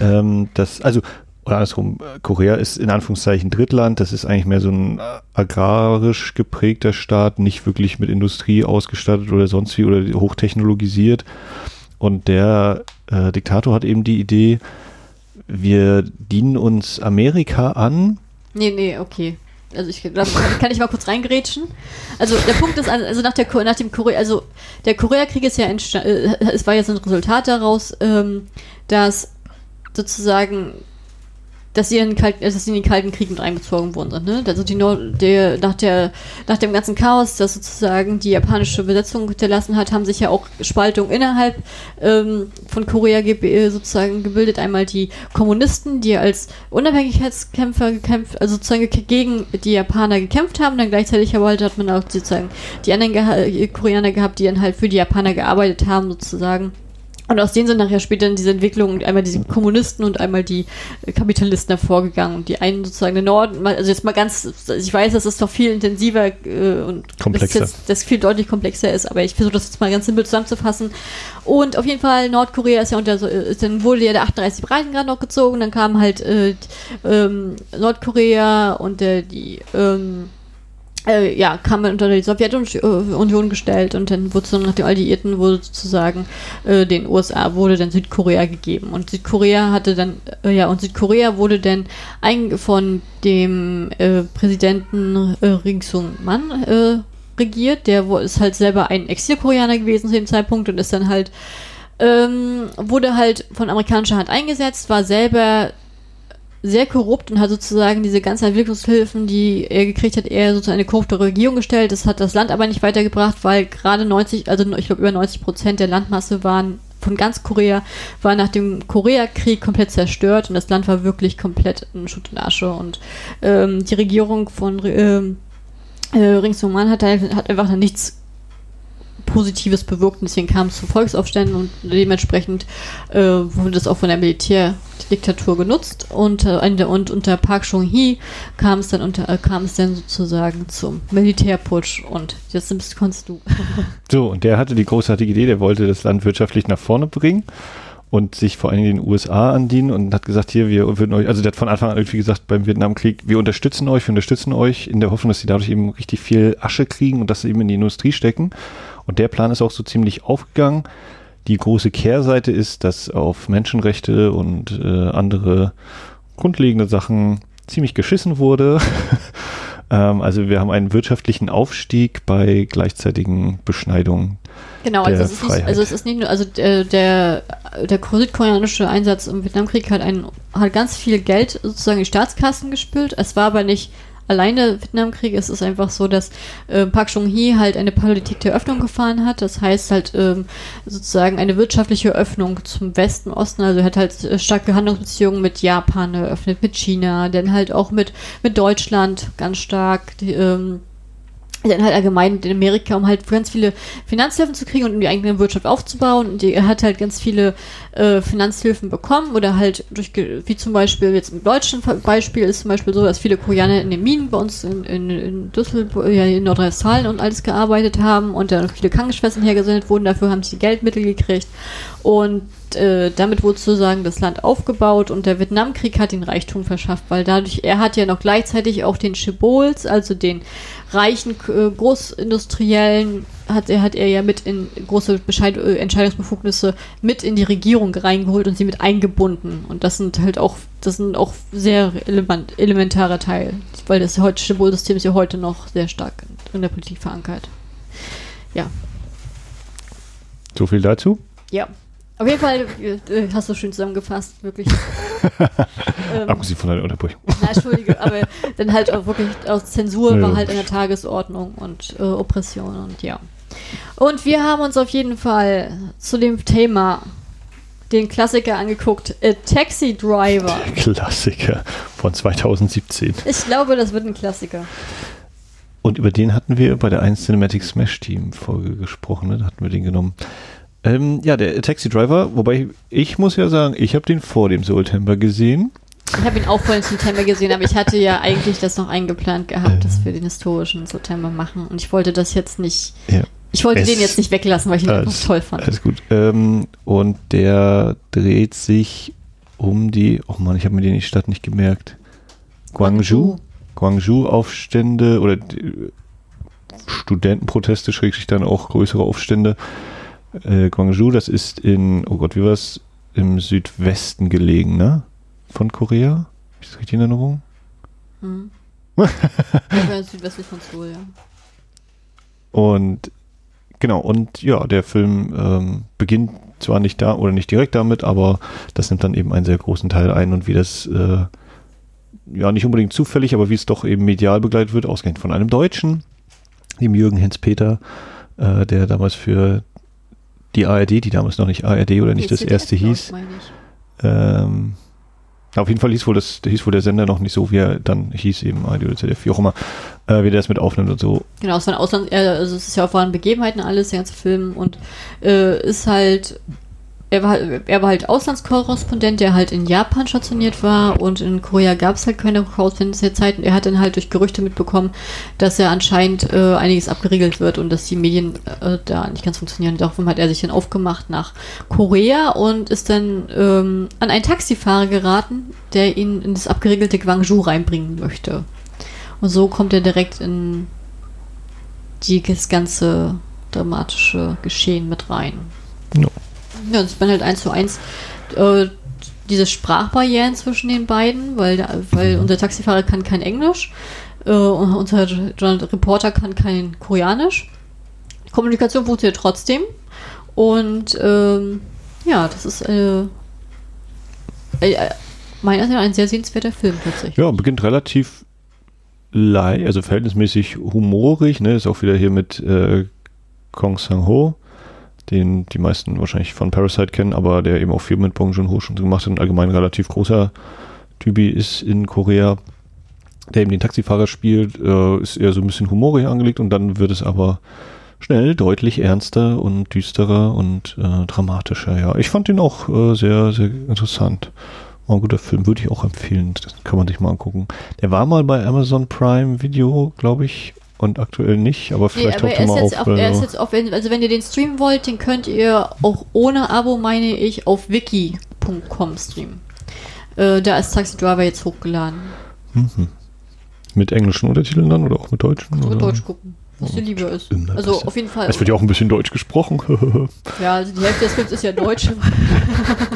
S2: ähm, dass, also oder andersrum, Korea ist in Anführungszeichen Drittland, das ist eigentlich mehr so ein agrarisch geprägter Staat, nicht wirklich mit Industrie ausgestattet oder sonst wie oder hochtechnologisiert. Und der äh, Diktator hat eben die Idee, wir dienen uns Amerika an.
S1: Nee, nee, okay. Also ich glaube, kann ich mal kurz reingrätschen? Also der Punkt ist, also nach, der, nach dem Korea, also der Koreakrieg ist ja entstanden, äh, es war jetzt ein Resultat daraus, ähm, dass sozusagen dass sie, in Kalt, dass sie in den Kalten Krieg mit einbezogen worden sind. Ne? Also die Nord der, nach, der, nach dem ganzen Chaos, das sozusagen die japanische Besetzung hinterlassen hat, haben sich ja auch Spaltungen innerhalb ähm, von Korea ge äh, sozusagen gebildet. Einmal die Kommunisten, die als Unabhängigkeitskämpfer gekämpft, also sozusagen gegen die Japaner gekämpft haben. Dann gleichzeitig aber halt hat man auch sozusagen die anderen geha Koreaner gehabt, die dann halt für die Japaner gearbeitet haben sozusagen. Und aus denen sind nachher später in dieser Entwicklung einmal diese Kommunisten und einmal die Kapitalisten hervorgegangen. Und die einen sozusagen der Norden, also jetzt mal ganz, ich weiß, dass es doch viel intensiver äh, und
S2: komplexer.
S1: Das, das viel deutlich komplexer ist, aber ich versuche das jetzt mal ganz simpel zusammenzufassen. Und auf jeden Fall, Nordkorea ist ja unter so, ist, dann wurde ja der 38 Breitengrad noch gezogen, dann kam halt äh, ähm, Nordkorea und äh, die ähm, äh, ja, kam unter die Sowjetunion gestellt und dann wurde nach den Alliierten wurde sozusagen äh, den USA wurde dann Südkorea gegeben. Und Südkorea hatte dann äh, ja und Südkorea wurde dann ein, von dem äh, Präsidenten äh, Ring Sung Man äh, regiert, der ist halt selber ein Exilkoreaner gewesen zu dem Zeitpunkt und ist dann halt ähm, wurde halt von amerikanischer Hand eingesetzt, war selber sehr korrupt und hat sozusagen diese ganzen Entwicklungshilfen, die er gekriegt hat, eher sozusagen eine korrupte Regierung gestellt. Das hat das Land aber nicht weitergebracht, weil gerade 90, also ich glaube über 90 Prozent der Landmasse waren von ganz Korea, war nach dem Koreakrieg komplett zerstört und das Land war wirklich komplett in Schutt und Asche. Und ähm, die Regierung von ähm, äh, Ring Sung Man hat, hat einfach nichts Positives bewirkt und deswegen kam es zu Volksaufständen und dementsprechend äh, wurde das auch von der Militärdiktatur genutzt und, äh, und unter Park Chung-hee kam es dann äh, kam es dann sozusagen zum Militärputsch und jetzt kommst du.
S2: so und der hatte die großartige Idee, der wollte das Land wirtschaftlich nach vorne bringen und sich vor allen Dingen den USA andienen und hat gesagt, hier, wir würden euch, also der hat von Anfang an irgendwie gesagt beim Vietnamkrieg, wir unterstützen euch, wir unterstützen euch in der Hoffnung, dass sie dadurch eben richtig viel Asche kriegen und das eben in die Industrie stecken. Und der Plan ist auch so ziemlich aufgegangen. Die große Kehrseite ist, dass auf Menschenrechte und äh, andere grundlegende Sachen ziemlich geschissen wurde. ähm, also wir haben einen wirtschaftlichen Aufstieg bei gleichzeitigen Beschneidungen.
S1: Genau, also es, ist nicht, also es ist nicht nur, also der, der, der südkoreanische Einsatz im Vietnamkrieg hat, ein, hat ganz viel Geld sozusagen in die Staatskassen gespült. Es war aber nicht alleine Vietnamkrieg ist es einfach so, dass äh, Park Chung-hee halt eine Politik der Öffnung gefahren hat. Das heißt halt ähm, sozusagen eine wirtschaftliche Öffnung zum Westen, Osten. Also er hat halt äh, starke Handlungsbeziehungen mit Japan eröffnet, mit China, dann halt auch mit, mit Deutschland ganz stark. Die, ähm, dann halt allgemein in Amerika, um halt ganz viele Finanzhilfen zu kriegen und um die eigene Wirtschaft aufzubauen. Und er hat halt ganz viele äh, Finanzhilfen bekommen oder halt durch, wie zum Beispiel jetzt im deutschen Beispiel ist zum Beispiel so, dass viele Koreaner in den Minen bei uns in, in, in Düsseldorf, ja, in Nordrhein-Westfalen und alles gearbeitet haben und dann viele Krankenschwestern hergesendet wurden. Dafür haben sie Geldmittel gekriegt. Und äh, damit wurde sozusagen das Land aufgebaut und der Vietnamkrieg hat den Reichtum verschafft, weil dadurch, er hat ja noch gleichzeitig auch den Chibols, also den reichen äh, Großindustriellen, hat er, hat er ja mit in große Bescheid äh, Entscheidungsbefugnisse mit in die Regierung reingeholt und sie mit eingebunden. Und das sind halt auch, das sind auch sehr element, elementarer Teil, weil das heute Chibol-System ist ja heute noch sehr stark in der Politik verankert. Ja.
S2: So viel dazu?
S1: Ja. Auf jeden Fall äh, hast du schön zusammengefasst, wirklich.
S2: ähm, Abgesehen von deiner Unterbrechung.
S1: Na, Entschuldige, aber dann halt auch wirklich aus Zensur ja, war halt in der Tagesordnung und äh, Oppression und ja. Und wir haben uns auf jeden Fall zu dem Thema den Klassiker angeguckt, A Taxi Driver.
S2: Klassiker von 2017.
S1: Ich glaube, das wird ein Klassiker.
S2: Und über den hatten wir bei der 1 Cinematic Smash Team Folge gesprochen, ne? da hatten wir den genommen. Ähm, ja, der Taxi Driver, wobei ich muss ja sagen, ich habe den vor dem September gesehen.
S1: Ich habe ihn auch vor dem September gesehen, aber ich hatte ja eigentlich das noch eingeplant gehabt, äh, dass wir den historischen September machen. Und ich wollte das jetzt nicht. Ja. Ich wollte es, den jetzt nicht weglassen, weil ich ihn alles, einfach toll fand.
S2: Alles gut. Ähm, und der dreht sich um die. Oh Mann, ich habe mir die Stadt nicht gemerkt. Guangzhou. Guangzhou-Aufstände oder Studentenproteste, schrägstrich dann auch größere Aufstände äh, Gwangju, das ist in, oh Gott, wie war es? Im Südwesten gelegen, ne? Von Korea? Ist das richtig in Erinnerung? Hm. südwestlich von Seoul, ja. Und genau, und ja, der Film ähm, beginnt zwar nicht da oder nicht direkt damit, aber das nimmt dann eben einen sehr großen Teil ein und wie das äh, ja nicht unbedingt zufällig, aber wie es doch eben medial begleitet wird, ausgehend von einem Deutschen, dem Jürgen Hens-Peter, äh, der damals für die ARD, die damals noch nicht ARD oder nicht das erste hieß. Ähm, auf jeden Fall hieß wohl, das, hieß wohl der Sender noch nicht so, wie er dann hieß, eben ARD oder ZDF, wie auch immer, äh, wie der das mit aufnimmt und so.
S1: Genau, es, Ausland, also es ist ja auch von Begebenheiten alles, der ganze Film und äh, ist halt er war, er war halt Auslandskorrespondent, der halt in Japan stationiert war und in Korea gab es halt keine Korrespondenz der Zeit und er hat dann halt durch Gerüchte mitbekommen, dass er anscheinend äh, einiges abgeriegelt wird und dass die Medien äh, da nicht ganz funktionieren. Darum hat er sich dann aufgemacht nach Korea und ist dann ähm, an einen Taxifahrer geraten, der ihn in das abgeriegelte Gwangju reinbringen möchte. Und so kommt er direkt in das ganze dramatische Geschehen mit rein.
S2: Ja.
S1: Ja, es man halt eins zu eins äh, diese Sprachbarrieren zwischen den beiden, weil, weil
S2: Mhm.
S1: unser Taxifahrer kann kein Englisch, äh, und unser Reporter kann kein Koreanisch. Kommunikation funktioniert trotzdem. Und ähm, ja, das ist äh, äh, äh, meiner Meinung ein sehr sehenswerter Film tatsächlich.
S2: Ja, beginnt relativ leicht, also verhältnismäßig humorig, ne? Ist auch wieder hier mit äh, Kong Sang-ho, den die meisten wahrscheinlich von Parasite kennen, aber der eben auch viel mit Bong Joon-ho schon gemacht hat und allgemein relativ großer Typi ist in Korea, der eben den Taxifahrer spielt, äh, ist eher so ein bisschen humorig angelegt und dann wird es aber schnell deutlich ernster und düsterer und äh, dramatischer, ja. Ich fand ihn auch äh, sehr, sehr interessant. War ein guter Film, würde ich auch empfehlen. Das kann man sich mal angucken. Der war mal bei Amazon Prime Video, glaube ich, und aktuell nicht, aber
S1: Nee,
S2: vielleicht
S1: aber
S2: taucht
S1: er
S2: er
S1: ist,
S2: mal
S1: jetzt
S2: auf.
S1: auf, er ist
S2: also-
S1: jetzt auf, also wenn ihr den streamen wollt, den könnt ihr auch ohne Abo, meine ich, auf wiki.com streamen. Äh, da ist Taxi Driver jetzt hochgeladen.
S2: mhm. Mit englischen Untertiteln dann oder auch mit deutschen?
S1: Mit
S2: oder?
S1: Deutsch gucken, was dir lieber ist. Also auf jeden Fall.
S2: Es wird ja auch ein bisschen Deutsch gesprochen.
S1: Ja, also die Hälfte des Films ist ja Deutsch. ja.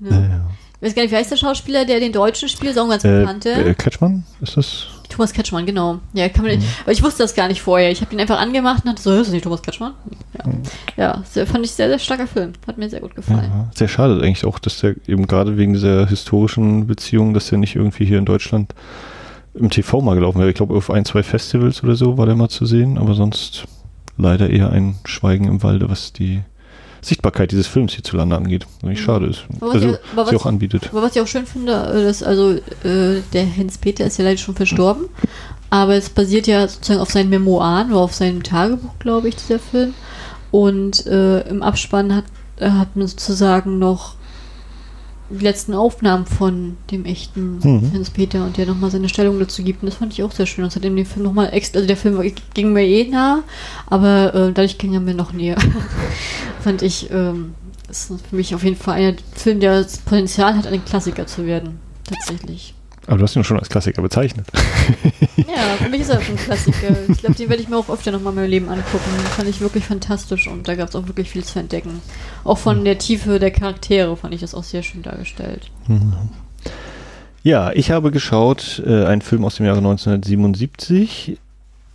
S2: naja.
S1: Ich weiß gar nicht, wie heißt der Schauspieler, der den Deutschen spielt? Ist auch ein ganz
S2: äh,
S1: bekannter.
S2: äh, Kretschmann, ist das?
S1: Thomas Kretschmann, genau. Ja, kann man,
S2: Mhm.
S1: Aber ich wusste das gar nicht vorher. Ich habe ihn einfach angemacht und dachte so, ist das nicht Thomas Kretschmann? Ja,
S2: Mhm.
S1: ja sehr, fand ich sehr, sehr starker Film. Hat mir sehr gut gefallen.
S2: Ja, sehr schade eigentlich auch, dass der eben gerade wegen dieser historischen Beziehung, dass der nicht irgendwie hier in Deutschland im TV mal gelaufen wäre. Ich glaube, auf ein, zwei Festivals oder so war der mal zu sehen, aber sonst leider eher ein Schweigen im Walde, was die Sichtbarkeit dieses Films hierzulande angeht. Was eigentlich
S1: Mhm.
S2: schade ist.
S1: Aber was
S2: Also,
S1: aber
S2: sie
S1: was-
S2: auch anbietet.
S1: Aber was ich auch schön finde, äh, dass also äh, der Hens Peter ist ja leider schon verstorben, aber es basiert ja sozusagen auf seinen Memoiren oder auf seinem Tagebuch, glaube ich, dieser Film. Und äh, im Abspann hat, äh, hat man sozusagen noch die letzten Aufnahmen von dem echten
S2: Mhm.
S1: Hans Peter und der nochmal seine Stellung dazu gibt. Und das fand ich auch sehr schön. Und seitdem den Film nochmal extra, also der Film ging mir eh nah, aber äh, dadurch ging er mir noch näher. fand ich, ähm, ist für mich auf jeden Fall ein Film, der das Potenzial hat, ein Klassiker zu werden. Tatsächlich.
S2: Aber du hast ihn schon als Klassiker bezeichnet.
S1: Ja, für mich ist er schon ein Klassiker. Ich glaube, den werde ich mir auch öfter nochmal in meinem Leben angucken. Den fand ich wirklich fantastisch und da gab es auch wirklich viel zu entdecken. Auch von der Tiefe der Charaktere fand ich das auch sehr schön dargestellt.
S2: Ja, ich habe geschaut, äh, einen Film aus dem Jahre 1977,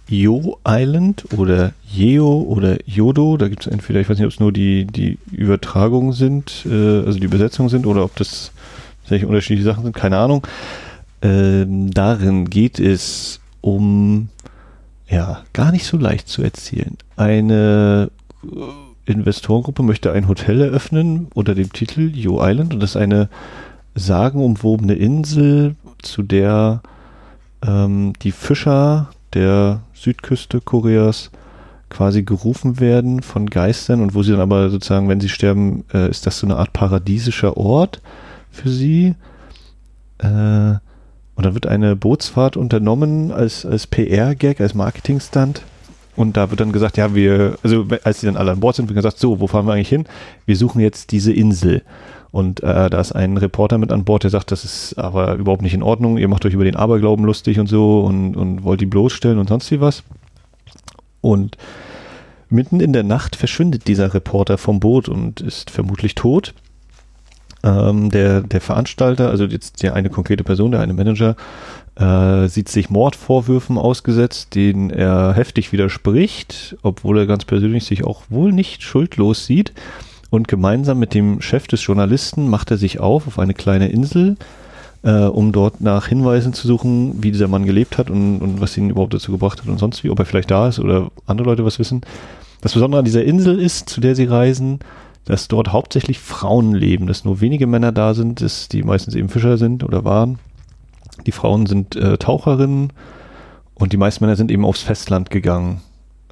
S2: Yo Island oder Yeo oder Yodo. Da gibt es entweder, ich weiß nicht, ob es nur die, die Übertragungen sind, äh, also die Übersetzungen sind oder ob das tatsächlich unterschiedliche Sachen sind, keine Ahnung. Ähm, darin geht es um, ja, gar nicht so leicht zu erzählen. Eine äh, Investorengruppe möchte ein Hotel eröffnen unter dem Titel Yo Island und das ist eine sagenumwobene Insel, zu der ähm, die Fischer der Südküste Koreas quasi gerufen werden von Geistern und wo sie dann aber sozusagen, wenn sie sterben, äh, ist das so eine Art paradiesischer Ort für sie. Äh, und dann wird eine Bootsfahrt unternommen als, als PR-Gag, als Marketing-Stunt. Und da wird dann gesagt, ja, wir, also als sie dann alle an Bord sind, wird gesagt, so, wo fahren wir eigentlich hin? Wir suchen jetzt diese Insel. Und äh, da ist ein Reporter mit an Bord, der sagt, das ist aber überhaupt nicht in Ordnung, ihr macht euch über den Aberglauben lustig und so und, und wollt die bloßstellen und sonst wie was. Und mitten in der Nacht verschwindet dieser Reporter vom Boot und ist vermutlich tot. Ähm, der, der Veranstalter, also jetzt der eine konkrete Person, der eine Manager, äh, sieht sich Mordvorwürfen ausgesetzt, denen er heftig widerspricht, obwohl er ganz persönlich sich auch wohl nicht schuldlos sieht. Und gemeinsam mit dem Chef des Journalisten macht er sich auf auf eine kleine Insel, äh, um dort nach Hinweisen zu suchen, wie dieser Mann gelebt hat und, und was ihn überhaupt dazu gebracht hat und sonst wie, ob er vielleicht da ist oder andere Leute was wissen. Das Besondere an dieser Insel ist, zu der sie reisen, dass dort hauptsächlich Frauen leben, dass nur wenige Männer da sind, dass die meistens eben Fischer sind oder waren. Die Frauen sind äh, Taucherinnen und die meisten Männer sind eben aufs Festland gegangen,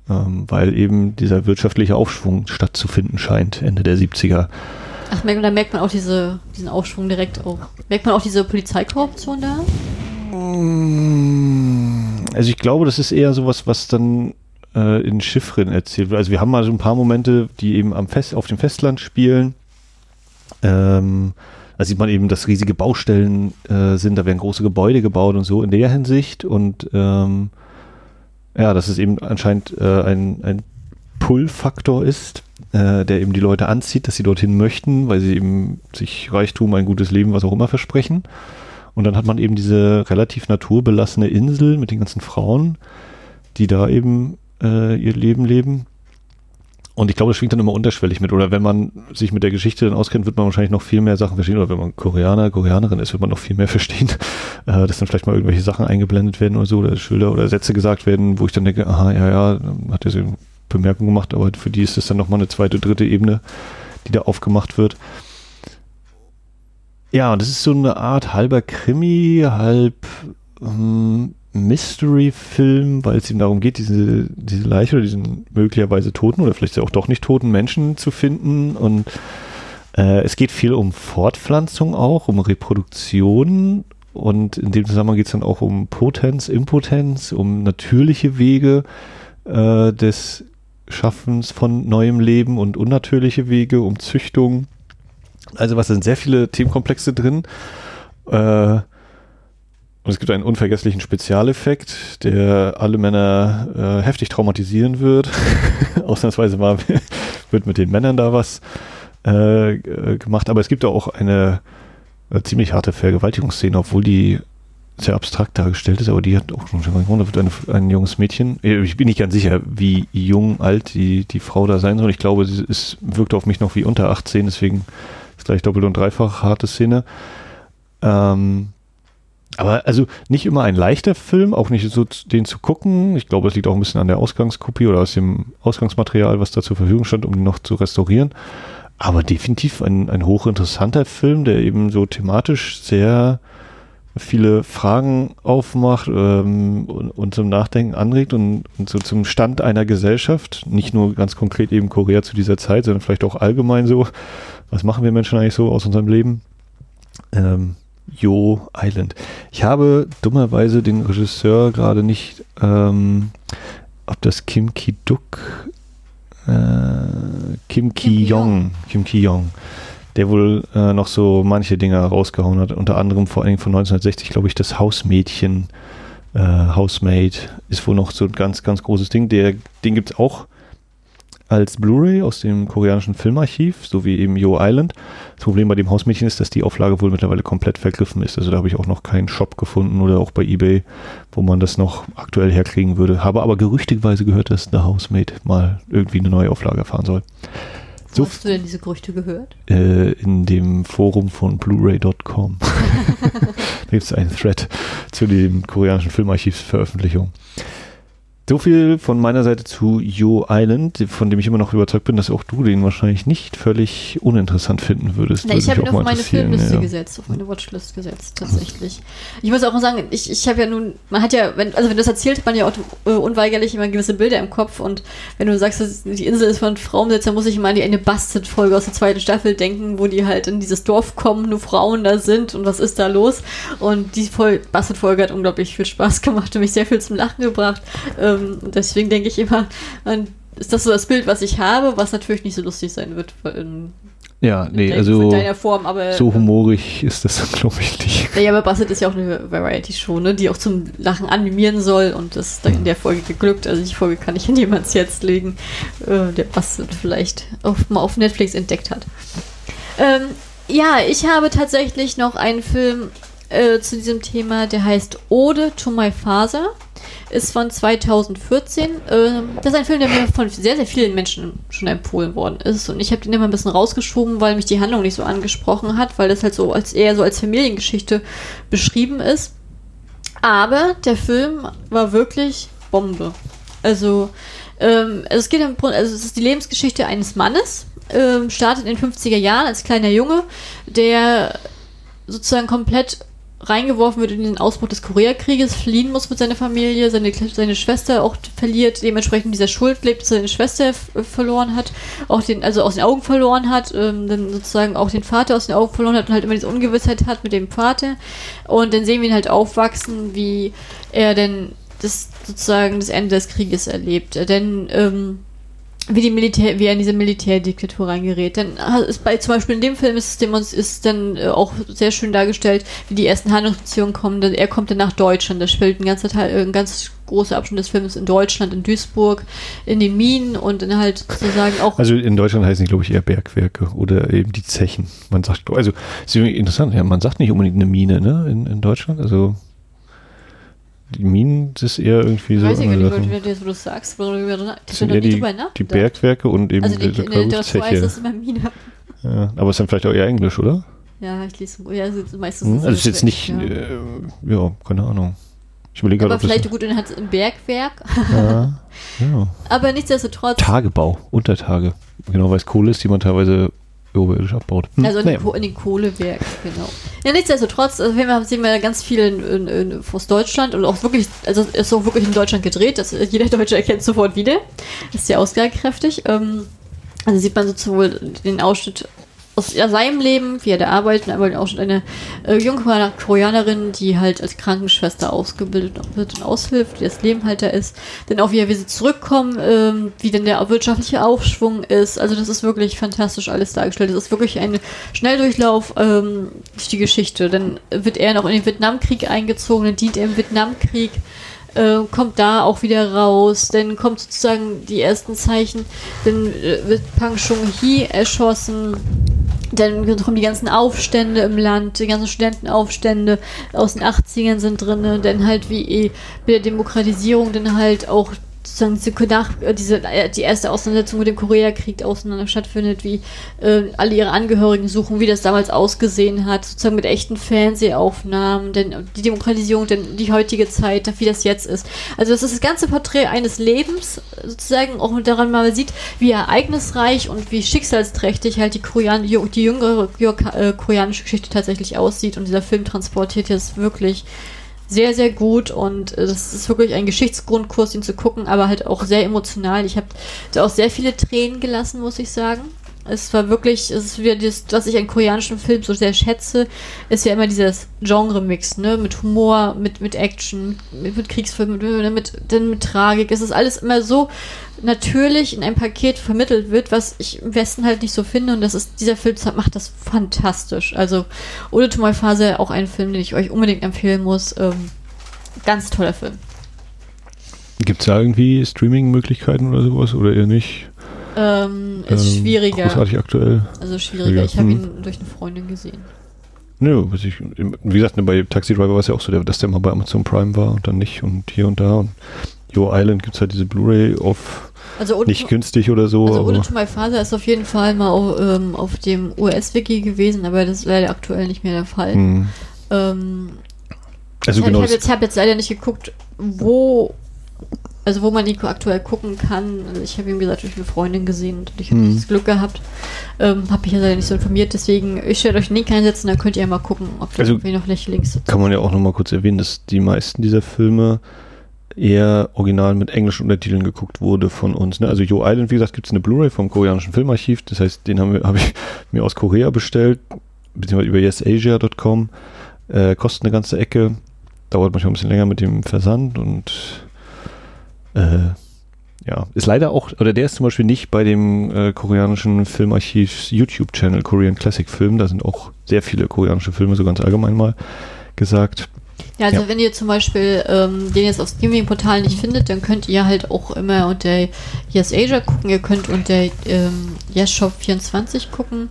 S2: ähm, weil eben dieser wirtschaftliche Aufschwung stattzufinden scheint, Ende der 70er.
S1: Ach, merkt- da merkt man auch diese, diesen Aufschwung direkt auch. Merkt man auch diese Polizeikorruption da?
S2: Also ich glaube, das ist eher sowas, was dann äh, in Chiffren erzählt wird. Also wir haben mal so ein paar Momente, die eben am Fest, auf dem Festland spielen. Ähm, da sieht man eben, dass riesige Baustellen äh, sind, da werden große Gebäude gebaut und so in der Hinsicht. Und ähm, ja, dass es eben anscheinend äh, ein, ein Pull-Faktor ist, äh, der eben die Leute anzieht, dass sie dorthin möchten, weil sie eben sich Reichtum, ein gutes Leben, was auch immer versprechen. Und dann hat man eben diese relativ naturbelassene Insel mit den ganzen Frauen, die da eben äh, ihr Leben leben. Und ich glaube, das schwingt dann immer unterschwellig mit. Oder wenn man sich mit der Geschichte dann auskennt, wird man wahrscheinlich noch viel mehr Sachen verstehen. Oder wenn man Koreaner, Koreanerin ist, wird man noch viel mehr verstehen, äh, dass dann vielleicht mal irgendwelche Sachen eingeblendet werden oder so, oder Schilder oder Sätze gesagt werden, wo ich dann denke, aha, ja, ja, hat er so eine Bemerkung gemacht, aber für die ist das dann nochmal eine zweite, dritte Ebene, die da aufgemacht wird. Ja, und das ist so eine Art halber Krimi, halb ähm, Mystery-Film, weil es ihm darum geht, diese, diese Leiche oder diesen möglicherweise toten oder vielleicht auch doch nicht toten Menschen zu finden. Und äh, es geht viel um Fortpflanzung auch, um Reproduktion. Und in dem Zusammenhang geht es dann auch um Potenz, Impotenz, um natürliche Wege äh, des Schaffens von neuem Leben und unnatürliche Wege, um Züchtung. Also was sind sehr viele Themenkomplexe drin. Äh, und es gibt einen unvergesslichen Spezialeffekt, der alle Männer äh, heftig traumatisieren wird. Ausnahmsweise mal wird mit den Männern da was äh, gemacht. Aber es gibt auch eine äh, ziemlich harte Vergewaltigungsszene, obwohl die sehr abstrakt dargestellt ist, aber die hat auch schon da wird eine, ein junges Mädchen. Äh, ich bin nicht ganz sicher, wie jung, alt die, die Frau da sein soll. Ich glaube, sie ist, wirkt auf mich noch wie unter 18, deswegen ist gleich doppelt und dreifach harte Szene. Ähm, aber also nicht immer ein leichter Film, auch nicht so den zu gucken. Ich glaube, es liegt auch ein bisschen an der Ausgangskopie oder aus dem Ausgangsmaterial, was da zur Verfügung stand, um ihn noch zu restaurieren. Aber definitiv ein, ein hochinteressanter Film, der eben so thematisch sehr viele Fragen aufmacht ähm, und, und, zum Nachdenken anregt und, und, so zum Stand einer Gesellschaft, nicht nur ganz konkret eben Korea zu dieser Zeit, sondern vielleicht auch allgemein so, was machen wir Menschen eigentlich so aus unserem Leben? Ähm, Yo Island. Ich habe dummerweise den Regisseur gerade nicht, ähm, ob das Kim Ki-duk, äh, Kim Ki-yong, Kim Ki-yong, der wohl äh, noch so manche Dinge rausgehauen hat, unter anderem vor allen Dingen von 1960, glaube ich, das Hausmädchen, äh, Housemaid, ist wohl noch so ein ganz, ganz großes Ding. Der, den gibt es auch als Blu-ray aus dem koreanischen Filmarchiv, so wie eben Yo Island. Das Problem bei dem Hausmädchen ist, dass die Auflage wohl mittlerweile komplett vergriffen ist. Also da habe ich auch noch keinen Shop gefunden oder auch bei eBay, wo man das noch aktuell herkriegen würde. Habe aber gerüchtigweise gehört, dass The Housemaid mal irgendwie eine neue Auflage erfahren soll.
S1: Wo so, hast du denn diese Gerüchte gehört?
S2: Äh, in dem Forum von Blu-ray.com. da gibt es einen Thread zu dem koreanischen Filmarchivsveröffentlichung. So viel von meiner Seite zu Yo Island, von dem ich immer noch überzeugt bin, dass auch du den wahrscheinlich nicht völlig uninteressant finden würdest.
S1: Na, ich habe ihn auf meine Filmliste ja. gesetzt, auf meine Watchlist gesetzt, tatsächlich. Ich muss auch mal sagen, ich, ich habe ja nun, man hat ja, wenn, also wenn du das erzählt, hat man ja auch äh, unweigerlich immer gewisse Bilder im Kopf und wenn du sagst, dass die Insel ist von Frauen besetzt, dann muss ich immer an die eine Busted-Folge aus der zweiten Staffel denken, wo die halt in dieses Dorf kommen, nur Frauen da sind und was ist da los? Und die Busted-Folge hat unglaublich viel Spaß gemacht und mich sehr viel zum Lachen gebracht. Ähm, ähm, deswegen denke ich immer, ist das so das Bild, was ich habe, was natürlich nicht so lustig sein wird. In,
S2: ja, nee,
S1: in
S2: also
S1: Form, aber,
S2: so humorig ist das, glaube ich, nicht.
S1: Ja, aber Bassett ist ja auch eine Variety-Show, ne, die auch zum Lachen animieren soll und das ist in der Folge geglückt. Also die Folge kann ich in jemands Herz legen, äh, der Bassett vielleicht auf, mal auf Netflix entdeckt hat. Ähm, ja, ich habe tatsächlich noch einen Film äh, zu diesem Thema, der heißt Ode to My Father ist von 2014. Ähm, das ist ein Film, der mir von sehr, sehr vielen Menschen schon empfohlen worden ist. Und ich habe den immer ein bisschen rausgeschoben, weil mich die Handlung nicht so angesprochen hat, weil das halt so als eher so als Familiengeschichte beschrieben ist. Aber der Film war wirklich Bombe. Also, ähm, es geht im Grunde, also es ist die Lebensgeschichte eines Mannes, ähm, startet in den 50er Jahren als kleiner Junge, der sozusagen komplett reingeworfen wird in den Ausbruch des Koreakrieges, fliehen muss mit seiner Familie, seine, seine Schwester auch verliert, dementsprechend dieser Schuld lebt, seine Schwester verloren hat, auch den, also aus den Augen verloren hat, ähm, dann sozusagen auch den Vater aus den Augen verloren hat und halt immer diese Ungewissheit hat mit dem Vater. Und dann sehen wir ihn halt aufwachsen, wie er denn das sozusagen das Ende des Krieges erlebt. Denn ähm, wie die Militär, wie er in diese Militärdiktatur reingerät. Dann ist bei zum Beispiel in dem Film ist, es ist dann äh, auch sehr schön dargestellt, wie die ersten Handlungsbeziehungen kommen. Er kommt dann nach Deutschland, da spielt ein ganzer Teil, ein ganz große Abschnitt des Films in Deutschland, in Duisburg, in den Minen und dann halt sozusagen auch.
S2: Also in Deutschland heißen die, glaube ich, eher Bergwerke oder eben die Zechen. Man sagt, also ist interessant, ja, man sagt nicht unbedingt eine Mine, ne, in, in Deutschland. Also die Minen, das ist eher irgendwie so.
S1: Weiß ich gar nicht, wenn du das sagst,
S2: das sind eher die, die Bergwerke und eben
S1: also die,
S2: die,
S1: in der Literatur heißt das immer Mine.
S2: Ja, aber es ist dann vielleicht auch eher Englisch, oder?
S1: Ja, ich lese ja, meistens.
S2: Hm, also es ist jetzt nicht, ja. Äh, ja, keine Ahnung. Ich überlege
S1: Aber vielleicht gut, dann hat es ein Bergwerk.
S2: Ja, ja.
S1: Aber nichtsdestotrotz.
S2: Tagebau, Untertage. Genau, weil es Kohle ist, die man teilweise oberirdisch abbaut.
S1: Hm, also in, naja. den, in den Kohlewerk, genau. Ja, nichtsdestotrotz, also wir sehen wir ganz viel in, in, in, aus Deutschland und auch wirklich, also es ist auch wirklich in Deutschland gedreht, das, jeder Deutsche erkennt sofort wieder. Das ist sehr aussagekräftig. Ähm, also sieht man sowohl den Ausschnitt aus seinem Leben, wie er da arbeitet, aber auch schon eine äh, junge Koreanerin, die halt als Krankenschwester ausgebildet wird und aushilft, die das Leben halt da ist. Dann auch, wie er, wie sie zurückkommen, ähm, wie denn der wirtschaftliche Aufschwung ist. Also das ist wirklich fantastisch alles dargestellt. Das ist wirklich ein Schnelldurchlauf ähm, durch die Geschichte. Dann wird er noch in den Vietnamkrieg eingezogen, dann dient er im Vietnamkrieg. Äh, kommt da auch wieder raus, dann kommt sozusagen die ersten Zeichen, dann äh, wird Pang Chung Hee erschossen, dann kommen die ganzen Aufstände im Land, die ganzen Studentenaufstände aus den 80ern sind drin, dann halt wie eh mit der Demokratisierung dann halt auch sozusagen diese, nach, äh, diese, äh, die erste Auseinandersetzung mit dem Koreakrieg auseinander stattfindet, wie äh, alle ihre Angehörigen suchen, wie das damals ausgesehen hat, sozusagen mit echten Fernsehaufnahmen, denn die Demokratisierung, denn die heutige Zeit, wie das jetzt ist. Also das ist das ganze Porträt eines Lebens, sozusagen auch daran mal sieht, wie ereignisreich und wie schicksalsträchtig halt die, Korean die jüngere äh, koreanische Geschichte tatsächlich aussieht und dieser Film transportiert jetzt wirklich sehr, sehr gut und äh, das ist wirklich ein Geschichtsgrundkurs, ihn zu gucken, aber halt auch sehr emotional. Ich habe da auch sehr viele Tränen gelassen, muss ich sagen. Es war wirklich, es ist wieder das, was ich an koreanischen Filmen so sehr schätze, ist ja immer dieses Genre-Mix, ne, mit Humor, mit, mit Action, mit, mit Kriegsfilmen, mit, mit, mit, mit Tragik. Es ist alles immer so natürlich in einem Paket vermittelt wird, was ich im Westen halt nicht so finde. Und das ist, dieser Film macht das fantastisch. Also, Ode to My Phase, auch ein Film, den ich euch unbedingt empfehlen muss. Ähm, ganz toller Film.
S2: Gibt es da irgendwie Streaming-Möglichkeiten oder sowas oder eher nicht?
S1: Ähm, ist ähm, schwieriger.
S2: Großartig aktuell.
S1: Also schwieriger. Ich habe hm. ihn durch eine Freundin gesehen.
S2: Nö, ich, wie gesagt, ne, bei Taxi Driver war es ja auch so, dass der mal bei Amazon Prime war und dann nicht und hier und da. Und Yo Island gibt es halt diese Blu-ray auf also nicht günstig oder so.
S1: Also Ode to My Father ist auf jeden Fall mal auf, ähm, auf dem US-Wiki gewesen, aber das ist leider aktuell nicht mehr der Fall. Mhm. Ähm, also ich genau habe jetzt, hab jetzt leider nicht geguckt, wo also wo man die aktuell gucken kann. Also ich habe ihm gesagt, ich habe eine Freundin gesehen und ich habe mhm. das Glück gehabt. Ähm, habe mich ja leider nicht so informiert, deswegen ich werde euch einen Link einsetzen, dann könnt ihr mal gucken, ob da
S2: also,
S1: irgendwie noch Links
S2: Kann man ja auch nochmal kurz erwähnen, dass die meisten dieser Filme eher original mit englischen Untertiteln geguckt wurde von uns. Ne? Also Yo Island, wie gesagt, gibt es eine Blu-ray vom koreanischen Filmarchiv. Das heißt, den habe hab ich mir aus Korea bestellt, beziehungsweise über yesasia.com. Äh, kostet eine ganze Ecke. Dauert manchmal ein bisschen länger mit dem Versand und äh, ja, ist leider auch, oder der ist zum Beispiel nicht bei dem äh, koreanischen Filmarchiv YouTube-Channel Korean Classic Film. Da sind auch sehr viele koreanische Filme, so ganz allgemein mal gesagt.
S1: Ja, also ja. wenn ihr zum Beispiel ähm, den jetzt auf Streaming-Portalen nicht findet, dann könnt ihr halt auch immer unter Yes Asia gucken. Ihr könnt unter ähm, Yes Shop 24 gucken.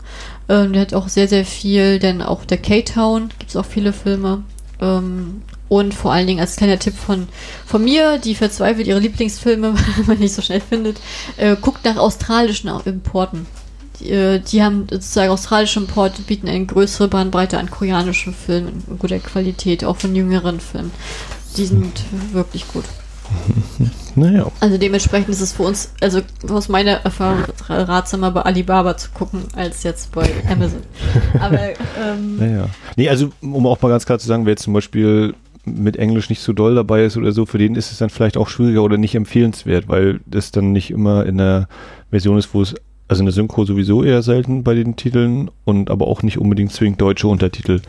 S1: Ähm, der hat auch sehr, sehr viel, denn auch der K-Town gibt es auch viele Filme. Ähm, und vor allen Dingen als kleiner Tipp von, von mir, die verzweifelt ihre Lieblingsfilme, wenn man nicht so schnell findet, äh, guckt nach australischen Importen. Die, äh, die, haben sozusagen australische Importe, bieten eine größere Bandbreite an koreanischen Filmen in guter Qualität, auch von jüngeren Filmen. Die sind wirklich gut.
S2: Naja.
S1: Also dementsprechend ist es für uns, also aus meiner Erfahrung ratsamer bei Alibaba zu gucken, als jetzt bei Amazon. Aber ähm,
S2: naja. Nee, also um auch mal ganz klar zu sagen, wer jetzt zum Beispiel mit Englisch nicht so doll dabei ist oder so, für den ist es dann vielleicht auch schwieriger oder nicht empfehlenswert, weil das dann nicht immer in der Version ist, wo es, also eine Synchro sowieso eher selten bei den Titeln und aber auch nicht unbedingt zwingend deutsche Untertitel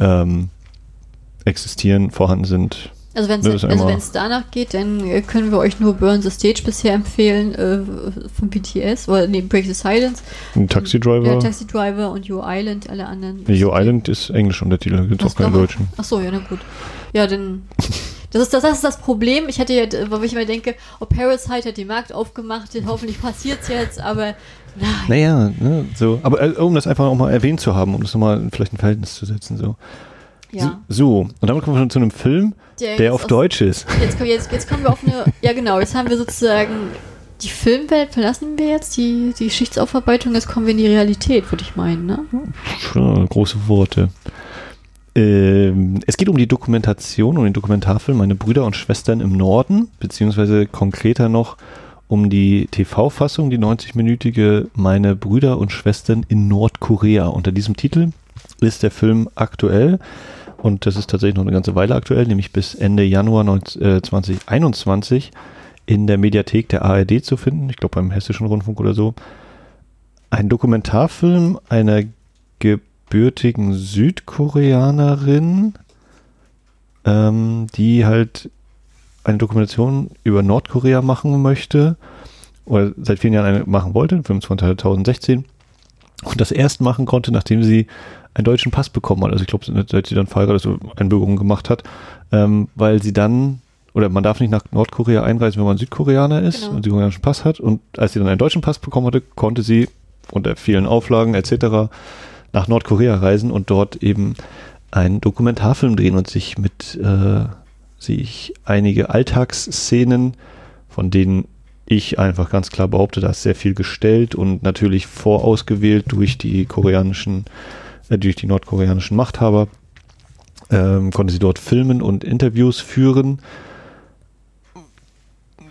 S2: ähm, existieren, vorhanden sind.
S1: Also wenn es also danach geht, dann äh, können wir euch nur Burn the Stage bisher empfehlen äh, von BTS oder nee, Break the Silence.
S2: Ein Taxi Driver. Ja,
S1: Taxi Driver und Your Island, alle anderen.
S2: Your Island ist Englisch Untertitel, da gibt es auch keine deutschen.
S1: Achso, ja, na gut. Ja, dann Das ist das, das ist das Problem. Ich hatte ja, wo ich mir denke, oh, Parasite hat den Markt aufgemacht, hoffentlich passiert es jetzt, aber nein.
S2: Naja, ne, so. Aber äh, um das einfach auch mal erwähnt zu haben, um das nochmal vielleicht ein Verhältnis zu setzen, so.
S1: Ja.
S2: So, und damit kommen wir schon zu einem Film,
S1: Der
S2: der auf
S1: aus-
S2: Deutsch ist.
S1: Jetzt, kommen- jetzt, jetzt kommen wir auf eine, ja genau, jetzt haben wir sozusagen die Filmwelt verlassen wir jetzt, die, die Geschichtsaufarbeitung, jetzt kommen wir in die Realität, würde ich meinen, ne?
S2: Ja, große Worte. Ähm, es geht um die Dokumentation, um den Dokumentarfilm Meine Brüder und Schwestern im Norden, beziehungsweise konkreter noch um die TV-Fassung, die 90-minütige Meine Brüder und Schwestern in Nordkorea. Unter diesem Titel ist der Film aktuell und das ist tatsächlich noch eine ganze Weile aktuell, nämlich bis Ende Januar 19, äh, 2021 in der Mediathek der ARD zu finden, ich glaube beim Hessischen Rundfunk oder so. Ein Dokumentarfilm einer gebürtigen Südkoreanerin, ähm, die halt eine Dokumentation über Nordkorea machen möchte oder seit vielen Jahren eine machen wollte, Film von 2016 und das erst machen konnte, nachdem sie einen deutschen Pass bekommen hat. Also ich glaube, seit sie dann verheiratet Einbürgerung gemacht hat, ähm, weil sie dann oder man darf nicht nach Nordkorea einreisen, wenn man Südkoreaner ist
S1: Genau.
S2: und südkoreanischen Pass hat. Und als sie dann einen deutschen Pass bekommen hatte, konnte sie unter vielen Auflagen etc. nach Nordkorea reisen und dort eben einen Dokumentarfilm drehen und sich mit äh, sich einige Alltagsszenen, von denen ich einfach ganz klar behaupte, da ist sehr viel gestellt und natürlich vorausgewählt durch die koreanischen, durch die nordkoreanischen Machthaber, ähm, konnte sie dort filmen und Interviews führen.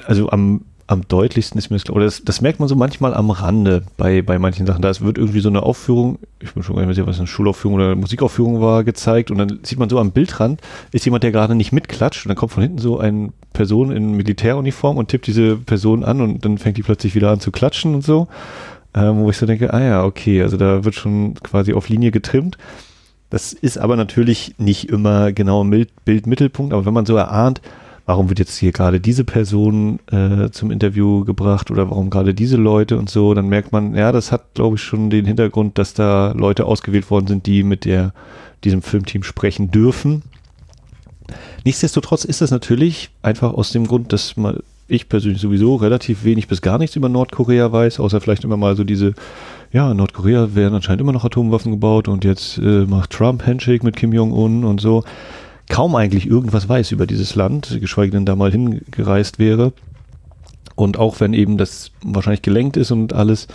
S2: Also am, am deutlichsten ist mir das, oder das, das merkt man so manchmal am Rande bei, bei manchen Sachen. Da wird irgendwie so eine Aufführung, ich bin schon gar nicht mehr sicher, was eine Schulaufführung oder eine Musikaufführung war, gezeigt und dann sieht man so am Bildrand, ist jemand, der gerade nicht mitklatscht und dann kommt von hinten so eine Person in Militäruniform und tippt diese Person an und dann fängt die plötzlich wieder an zu klatschen und so. Ähm, wo ich so denke, ah ja, okay, also da wird schon quasi auf Linie getrimmt. Das ist aber natürlich nicht immer genau im Bild- Bildmittelpunkt, aber wenn man so erahnt, warum wird jetzt hier gerade diese Person äh, zum Interview gebracht oder warum gerade diese Leute und so, dann merkt man, ja, das hat, glaube ich, schon den Hintergrund, dass da Leute ausgewählt worden sind, die mit der, diesem Filmteam sprechen dürfen. Nichtsdestotrotz ist das natürlich einfach aus dem Grund, dass man, ich persönlich sowieso relativ wenig bis gar nichts über Nordkorea weiß, außer vielleicht immer mal so diese, ja, in Nordkorea werden anscheinend immer noch Atomwaffen gebaut und jetzt äh, macht Trump Handshake mit Kim Jong-un und so. Kaum eigentlich irgendwas weiß über dieses Land, geschweige denn da mal hingereist wäre. Und auch wenn eben das wahrscheinlich gelenkt ist und alles,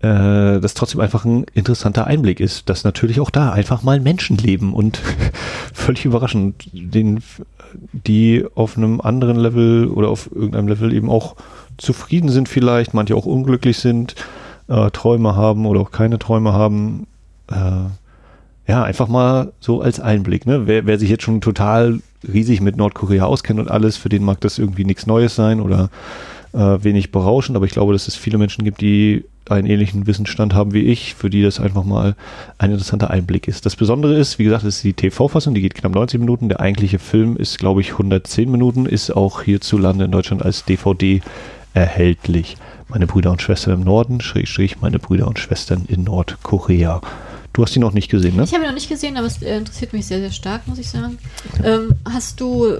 S2: äh, das trotzdem einfach ein interessanter Einblick ist, dass natürlich auch da einfach mal Menschen leben und völlig überraschend, den, die auf einem anderen Level oder auf irgendeinem Level eben auch zufrieden sind vielleicht, manche auch unglücklich sind, äh, Träume haben oder auch keine Träume haben. Äh, ja, einfach mal so als Einblick. Ne? Wer, wer sich jetzt schon total riesig mit Nordkorea auskennt und alles, für den mag das irgendwie nichts Neues sein oder äh, wenig berauschend, aber ich glaube, dass es viele Menschen gibt, die einen ähnlichen Wissensstand haben wie ich, für die das einfach mal ein interessanter Einblick ist. Das Besondere ist, wie gesagt, ist die TV-Fassung, die geht knapp 90 Minuten. Der eigentliche Film ist, glaube ich, 110 Minuten, ist auch hierzulande in Deutschland als DVD erhältlich. Meine Brüder und Schwestern im Norden, Schrägstrich, meine Brüder und Schwestern in Nordkorea. Du hast die noch nicht gesehen, ne?
S1: Ich habe ihn noch nicht gesehen, aber es äh, interessiert mich sehr, sehr stark, muss ich sagen. Ähm, hast du,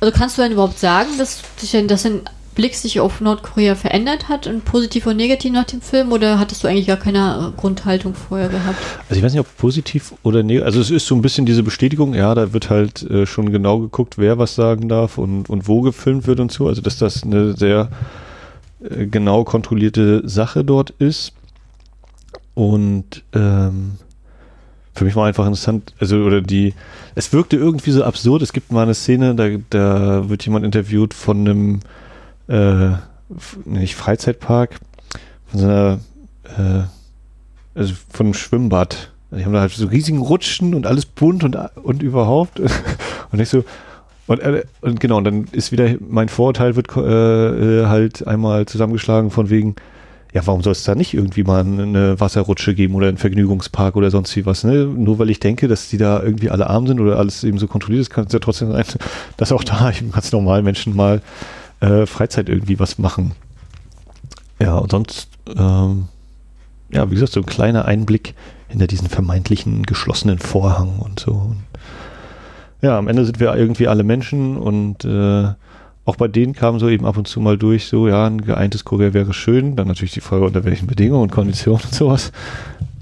S1: also kannst du denn überhaupt sagen, dass denn, dass dein Blick sich auf Nordkorea verändert hat und positiv und negativ nach dem Film oder hattest du eigentlich gar keine äh, Grundhaltung vorher gehabt?
S2: Also ich weiß nicht, ob positiv oder negativ. Also es ist so ein bisschen diese Bestätigung, ja, da wird halt äh, schon genau geguckt, wer was sagen darf und, und wo gefilmt wird und so. Also dass das eine sehr äh, genau kontrollierte Sache dort ist. Und ähm, für mich war einfach interessant, also oder die, es wirkte irgendwie so absurd. Es gibt mal eine Szene, da, da wird jemand interviewt von einem, äh, nicht Freizeitpark, von so einer, äh, also von einem Schwimmbad. Die haben da halt so riesigen Rutschen und alles bunt und, und überhaupt. Und ich so, und, äh, und genau, und dann ist wieder mein Vorurteil wird äh, äh, halt einmal zusammengeschlagen von wegen, ja, warum soll es da nicht irgendwie mal eine Wasserrutsche geben oder einen Vergnügungspark oder sonst wie was, ne? Nur weil ich denke, dass die da irgendwie alle arm sind oder alles eben so kontrolliert ist, kann es ja trotzdem sein, dass auch da eben ganz normal Menschen mal äh, Freizeit irgendwie was machen. Ja, und sonst, ähm, ja, wie gesagt, so ein kleiner Einblick hinter diesen vermeintlichen geschlossenen Vorhang und so. Und ja, am Ende sind wir irgendwie alle Menschen und äh, auch bei denen kam so eben ab und zu mal durch, so ja, ein geeintes Korea wäre schön. Dann natürlich die Frage, unter welchen Bedingungen und Konditionen und sowas.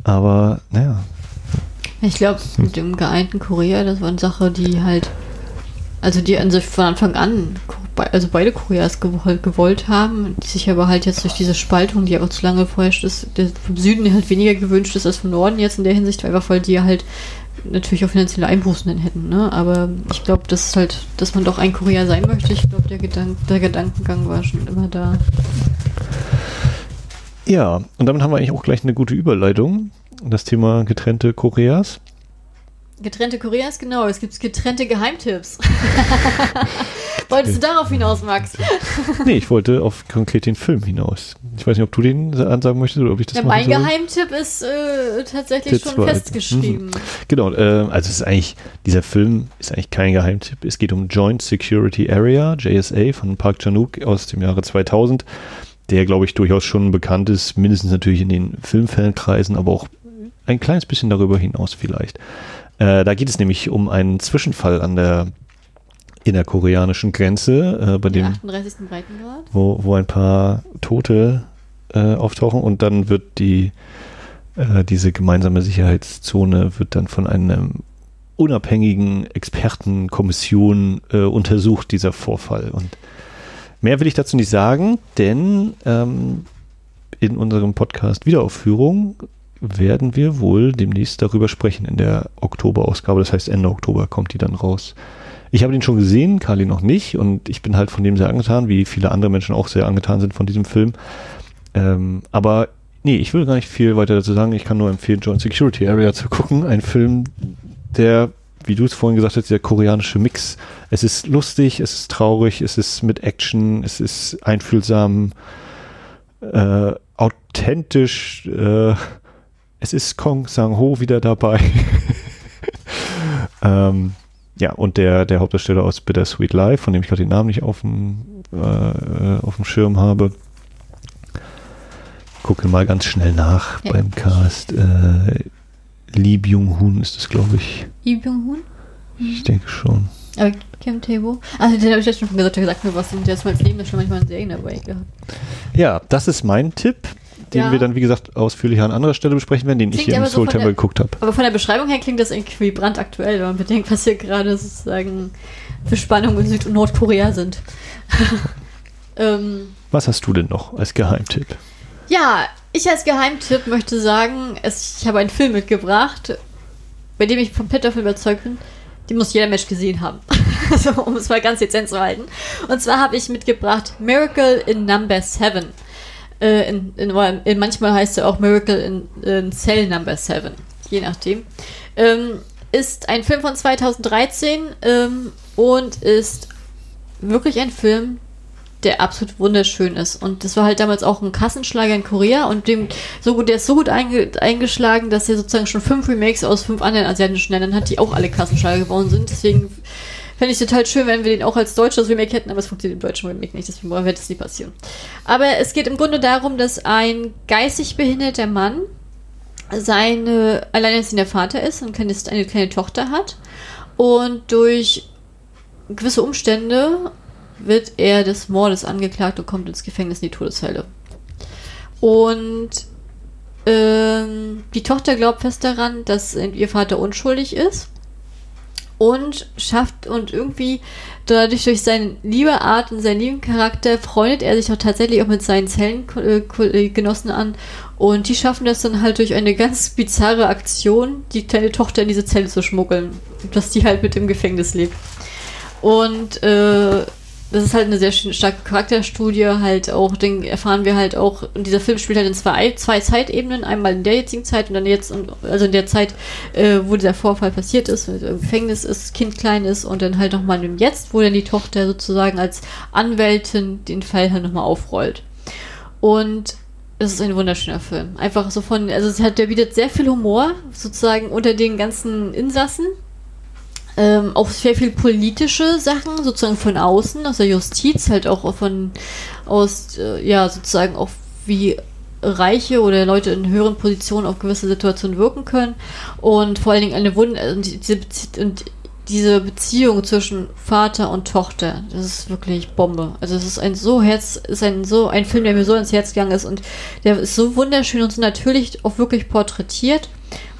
S2: Aber naja.
S1: Ich glaube, mit dem geeinten Korea, das war eine Sache, die halt, also die an sich von Anfang an, also beide Koreas gewollt, gewollt haben, die sich aber halt jetzt durch diese Spaltung, die einfach zu lange vorherrscht ist, der vom Süden halt weniger gewünscht ist als vom Norden jetzt in der Hinsicht, einfach weil die halt natürlich auch finanzielle Einbußen dann hätten, ne? Aber ich glaube, das ist halt, dass man doch ein Korea sein möchte, ich glaube, der, Gedank der Gedankengang war schon immer da.
S2: Ja, und damit haben wir eigentlich auch gleich eine gute Überleitung. Das Thema getrennte Koreas.
S1: Getrennte Koreas, genau. Es gibt getrennte Geheimtipps. Wolltest du darauf hinaus, Max?
S2: nee, ich wollte auf konkret den Film hinaus. Ich weiß nicht, ob du den ansagen möchtest oder ob ich das
S1: ja, Mein soll. Geheimtipp ist äh, tatsächlich Der schon festgeschrieben. Mhm.
S2: Genau, äh, also es ist eigentlich, dieser Film ist eigentlich kein Geheimtipp. Es geht um Joint Security Area, JSA, von Park Chan-wook aus dem Jahre 2000, der, glaube ich, durchaus schon bekannt ist, mindestens natürlich in den Filmfankreisen, aber auch ein kleines bisschen darüber hinaus vielleicht. Äh, da geht es nämlich um einen Zwischenfall an der innerkoreanischen Grenze, äh, bei dem
S1: 38. Breitengrad,
S2: wo, wo ein paar Tote äh, auftauchen und dann wird die äh, diese gemeinsame Sicherheitszone wird dann von einem unabhängigen Expertenkommission äh, untersucht, dieser Vorfall. Und mehr will ich dazu nicht sagen, denn ähm, in unserem Podcast Wiederaufführung werden wir wohl demnächst darüber sprechen in der Oktoberausgabe. Das heißt, Ende Oktober kommt die dann raus. Ich habe den schon gesehen, Kali noch nicht und ich bin halt von dem sehr angetan, wie viele andere Menschen auch sehr angetan sind von diesem Film. Ähm, aber nee, ich will gar nicht viel weiter dazu sagen. Ich kann nur empfehlen, Joint Security Area zu gucken. Ein Film, der, wie du es vorhin gesagt hast, der koreanische Mix. Es ist lustig, es ist traurig, es ist mit Action, es ist einfühlsam, äh, authentisch, äh, es ist Kong Sang-ho wieder dabei. ähm, ja, und der, der Hauptdarsteller aus Bittersweet Life, von dem ich gerade den Namen nicht auf dem, äh, auf dem Schirm habe. Gucke mal ganz schnell nach ja. beim Cast. Äh, Lee Byung-hun ist es, glaube ich.
S1: Lee Byung-hun?
S2: Ich denke schon.
S1: Aber Kim Tebo? Also den habe ich ja schon gesagt, der gesagt, mir was der ist mein Leben ist schon manchmal in Serien dabei gehabt.
S2: Ja, das ist mein Tipp den ja. wir dann, wie gesagt, ausführlicher an anderer Stelle besprechen werden, den klingt ich hier im Soul so geguckt habe.
S1: Aber von der Beschreibung her klingt das irgendwie brandaktuell, wenn man bedenkt, was hier gerade sozusagen für Spannungen in Süd- und Nordkorea sind.
S2: ähm, was hast du denn noch als Geheimtipp?
S1: Ja, ich als Geheimtipp möchte sagen, es, ich habe einen Film mitgebracht, bei dem ich komplett davon überzeugt bin, die muss jeder Mensch gesehen haben. also, um es mal ganz dezent zu halten. Und zwar habe ich mitgebracht Miracle in Number 7. Äh, in, in, in, manchmal heißt er auch Miracle in, in Cell Number 7, je nachdem. Ähm, ist ein Film von 2013 ähm, und ist wirklich ein Film, der absolut wunderschön ist. Und das war halt damals auch ein Kassenschlager in Korea und dem so gut, der ist so gut einge, eingeschlagen, dass er sozusagen schon fünf Remakes aus fünf anderen asiatischen Ländern hat, die auch alle Kassenschlager geworden sind. Deswegen Fände ich total schön, wenn wir den auch als deutsches Remake hätten, aber es funktioniert im deutschen Remake nicht, deswegen wird es nie passieren. Aber es geht im Grunde darum, dass ein geistig behinderter Mann seine alleinerziehender Vater ist und eine kleine Tochter hat und durch gewisse Umstände wird er des Mordes angeklagt und kommt ins Gefängnis in die Todeszelle. Und ähm, die Tochter glaubt fest daran, dass ihr Vater unschuldig ist und schafft und irgendwie dadurch durch seine liebe Art und seinen lieben Charakter freundet er sich auch tatsächlich auch mit seinen Zellengenossen an und die schaffen das dann halt durch eine ganz bizarre Aktion, die kleine Tochter in diese Zelle zu schmuggeln, dass die halt mit im Gefängnis lebt. Und äh, das ist halt eine sehr starke Charakterstudie, halt auch, den erfahren wir halt auch, und dieser Film spielt halt in zwei, zwei Zeitebenen, einmal in der jetzigen Zeit und dann jetzt, also in der Zeit, äh, wo dieser Vorfall passiert ist, wenn im Gefängnis ist, Kind klein ist und dann halt nochmal im Jetzt, wo dann die Tochter sozusagen als Anwältin den Fall halt nochmal aufrollt. Und es ist ein wunderschöner Film. Einfach so von, also es hat, der bietet sehr viel Humor, sozusagen unter den ganzen Insassen, ähm, auch sehr viel politische Sachen, sozusagen von außen, aus der Justiz, halt auch von aus, äh, ja, sozusagen auch wie Reiche oder Leute in höheren Positionen auf gewisse Situationen wirken können und vor allen Dingen eine Wund und, und diese Beziehung zwischen Vater und Tochter, das ist wirklich Bombe. Also es ist ein so Herz, ist ein so ein Film, der mir so ins Herz gegangen ist und der ist so wunderschön und so natürlich auch wirklich porträtiert.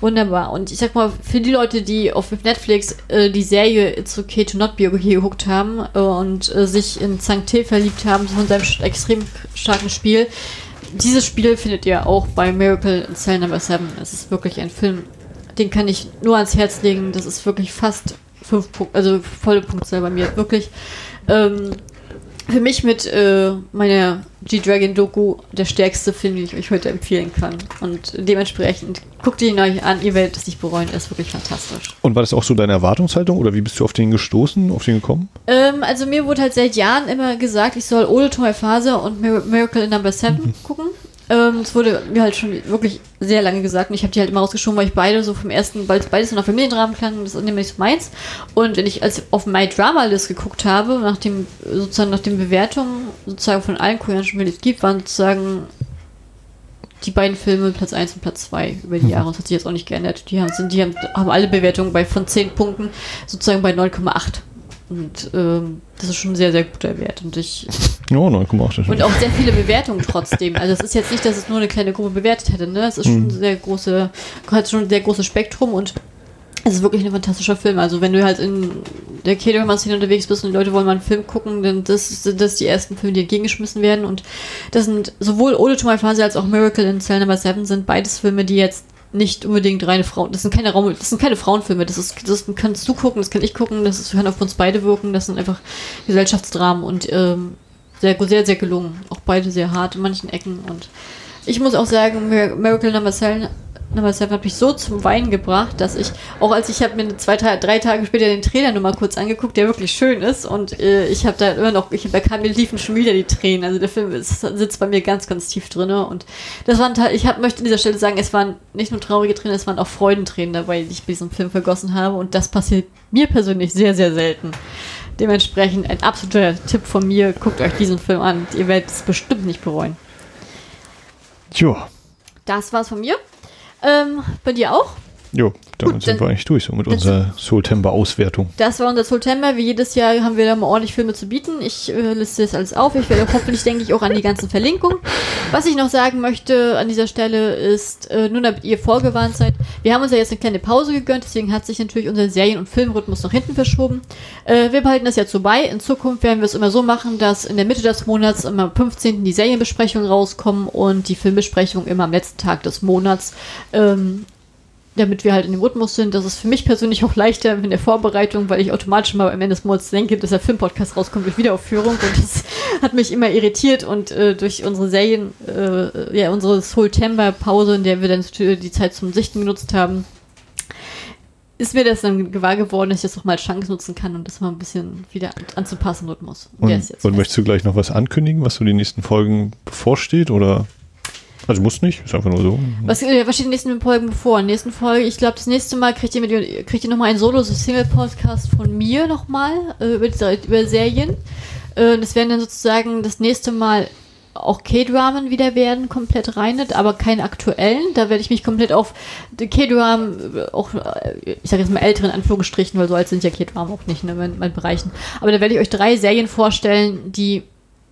S1: Wunderbar. Und ich sag mal, für die Leute, die auf Netflix äh, die Serie It's Okay to Not Be Okay geguckt haben äh, und äh, sich in Sancté verliebt haben von seinem extrem starken Spiel, dieses Spiel findet ihr auch bei Miracle in Cell Number 7. Es ist wirklich ein Film, den kann ich nur ans Herz legen. Das ist wirklich fast fünf Punkte, also volle Punktzahl bei mir. Wirklich. Ähm, für mich mit äh, meiner G-Dragon-Doku der stärkste Film, den ich euch heute empfehlen kann. Und dementsprechend guckt ihn euch an, ihr werdet es nicht bereuen, er ist wirklich fantastisch.
S2: Und war das auch so deine Erwartungshaltung oder wie bist du auf den gestoßen, auf den gekommen?
S1: Ähm, also mir wurde halt seit Jahren immer gesagt, ich soll Ole Toy Phase und Miracle in Number 7 mhm. gucken. Ähm, es wurde mir halt schon wirklich sehr lange gesagt und ich habe die halt immer rausgeschoben, weil ich beide so vom ersten, weil beides so nach Familiendramen klang, das ist nämlich so meins. Und wenn ich als auf My Drama List geguckt habe, nach dem, sozusagen nach den Bewertungen sozusagen von allen koreanischen Filmen, die es gibt, waren sozusagen die beiden Filme Platz 1 und Platz 2 über die mhm. Jahre. Das hat sich jetzt auch nicht geändert. Die haben, sind, die haben, haben alle Bewertungen bei von 10 Punkten sozusagen bei 9,8. Und ähm, das ist schon ein sehr, sehr guter Wert. Und ich.
S2: Ja, 9,8.
S1: Und auch sehr viele Bewertungen trotzdem. Also es ist jetzt nicht, dass es nur eine kleine Gruppe bewertet hätte, ne? Es ist schon mhm. ein sehr große, hat schon ein sehr großes Spektrum und es ist wirklich ein fantastischer Film. Also wenn du halt in der K-Drama-Szene unterwegs bist und die Leute wollen mal einen Film gucken, dann das sind das die ersten Filme, die entgegengeschmissen werden. Und das sind sowohl Ode to My Phase als auch Miracle in Cell Number 7 sind beides Filme, die jetzt nicht unbedingt reine Frauen. Das sind keine Raum, das sind keine Frauenfilme. Das ist, das kannst du gucken, das kann ich gucken, das ist, können auf uns beide wirken. Das sind einfach Gesellschaftsdramen und ähm, sehr, sehr, sehr gelungen. Auch beide sehr hart in manchen Ecken. Und ich muss auch sagen, Miracle Number 7 Nummer 7 hat mich so zum Weinen gebracht, dass ich, auch als ich habe mir zwei, drei Tage später den Trailer nur mal kurz angeguckt, der wirklich schön ist und äh, ich habe da immer noch, ich, bei Kamil liefen schon wieder die Tränen. Also der Film ist, sitzt bei mir ganz, ganz tief drin und das waren, ich hab, möchte an dieser Stelle sagen, es waren nicht nur traurige Tränen, es waren auch Freudentränen dabei, die ich bei diesem Film vergossen habe und das passiert mir persönlich sehr, sehr selten. Dementsprechend ein absoluter Tipp von mir, guckt euch diesen Film an. Ihr werdet es bestimmt nicht bereuen.
S2: Tja.
S1: Das war's von mir. Ähm, bei dir auch?
S2: Jo, damit Gut, sind wir eigentlich durch so mit unserer Soultember-Auswertung.
S1: Das war unser Soultember. Wie jedes Jahr haben wir da mal ordentlich Filme zu bieten. Ich äh, liste das alles auf. Ich werde hoffentlich, denke ich, auch an die ganzen Verlinkungen. Was ich noch sagen möchte an dieser Stelle ist, äh, nur damit ihr vorgewarnt seid, wir haben uns ja jetzt eine kleine Pause gegönnt, deswegen hat sich natürlich unser Serien- und Filmrhythmus nach hinten verschoben. Äh, wir behalten das jetzt so bei. In Zukunft werden wir es immer so machen, dass in der Mitte des Monats immer am 15. die Serienbesprechungen rauskommen und die Filmbesprechung immer am letzten Tag des Monats. Ähm, damit wir halt in dem Rhythmus sind. Das ist für mich persönlich auch leichter in der Vorbereitung, weil ich automatisch mal am Ende des Monats denke, dass der Filmpodcast rauskommt durch Wiederaufführung und das hat mich immer irritiert und äh, durch unsere Serien, äh, ja, unsere Soultember-Pause, in der wir dann die Zeit zum Sichten genutzt haben, ist mir das dann gewahr geworden, dass ich das auch mal als Chance nutzen kann und das mal ein bisschen wieder anzupassen Rhythmus.
S2: Und, und, und möchtest du gleich noch was ankündigen, was so die nächsten Folgen bevorsteht oder? Also muss nicht, ist einfach nur so.
S1: Was, äh, was steht in den nächsten Folgen bevor? In der nächsten Folge, ich glaube, das nächste Mal kriegt ihr, mit, kriegt ihr nochmal einen Solo-Single-Podcast von mir nochmal äh, über, über Serien. Äh, das werden dann sozusagen das nächste Mal auch K-Dramen wieder werden, komplett rein, aber keine aktuellen. Da werde ich mich komplett auf K-Dramen, äh, auch, äh, ich sage jetzt mal älteren Anführungsstrichen, weil so alt sind ja K-Dramen auch nicht ne, in meinen Bereichen. Aber da werde ich euch drei Serien vorstellen, die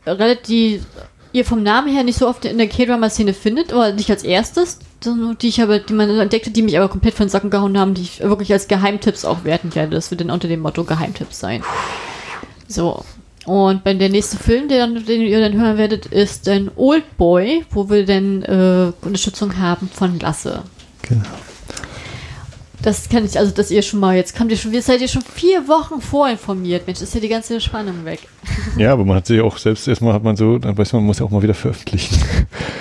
S1: relativ ihr vom Namen her nicht so oft in der K-Drama-Szene findet, oder nicht als erstes, die ich aber, die man entdeckte, die mich aber komplett von den Sacken gehauen haben, die ich wirklich als Geheimtipps auch werten werde. Das wird dann unter dem Motto Geheimtipps sein. So. Und bei der nächste Film, den, den ihr dann hören werdet, ist ein Old Boy, wo wir dann äh, Unterstützung haben von Lasse. Genau. Das kann ich, also dass ihr schon mal, jetzt kommt ihr schon, seid ihr schon vier Wochen vorinformiert. Mensch, ist ja die ganze Spannung weg.
S2: Ja, aber man hat sich auch selbst erstmal hat man so, dann weiß man, man muss ja auch mal wieder veröffentlichen.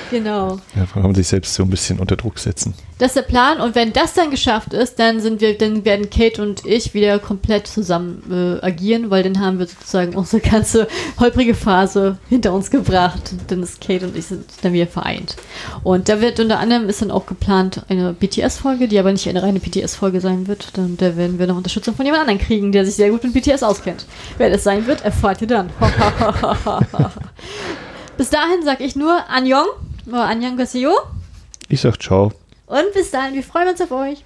S1: Genau.
S2: Ja, kann man sich selbst so ein bisschen unter Druck setzen.
S1: Das ist der Plan und wenn das dann geschafft ist, dann sind wir, dann werden Kate und ich wieder komplett zusammen äh, agieren, weil dann haben wir sozusagen unsere ganze holprige Phase hinter uns gebracht. Dann ist Kate und ich sind dann wieder vereint. Und da wird unter anderem ist dann auch geplant eine BTS-Folge, die aber nicht eine reine BTS-Folge sein wird. Dann da werden wir noch Unterstützung von jemand anderem kriegen, der sich sehr gut mit BTS auskennt. Wer das sein wird, erfahrt ihr dann. Bis dahin sag ich nur Anjong. Annyeonghaseyo.
S2: Ich sag ciao.
S1: Und bis dann, wir freuen uns auf euch.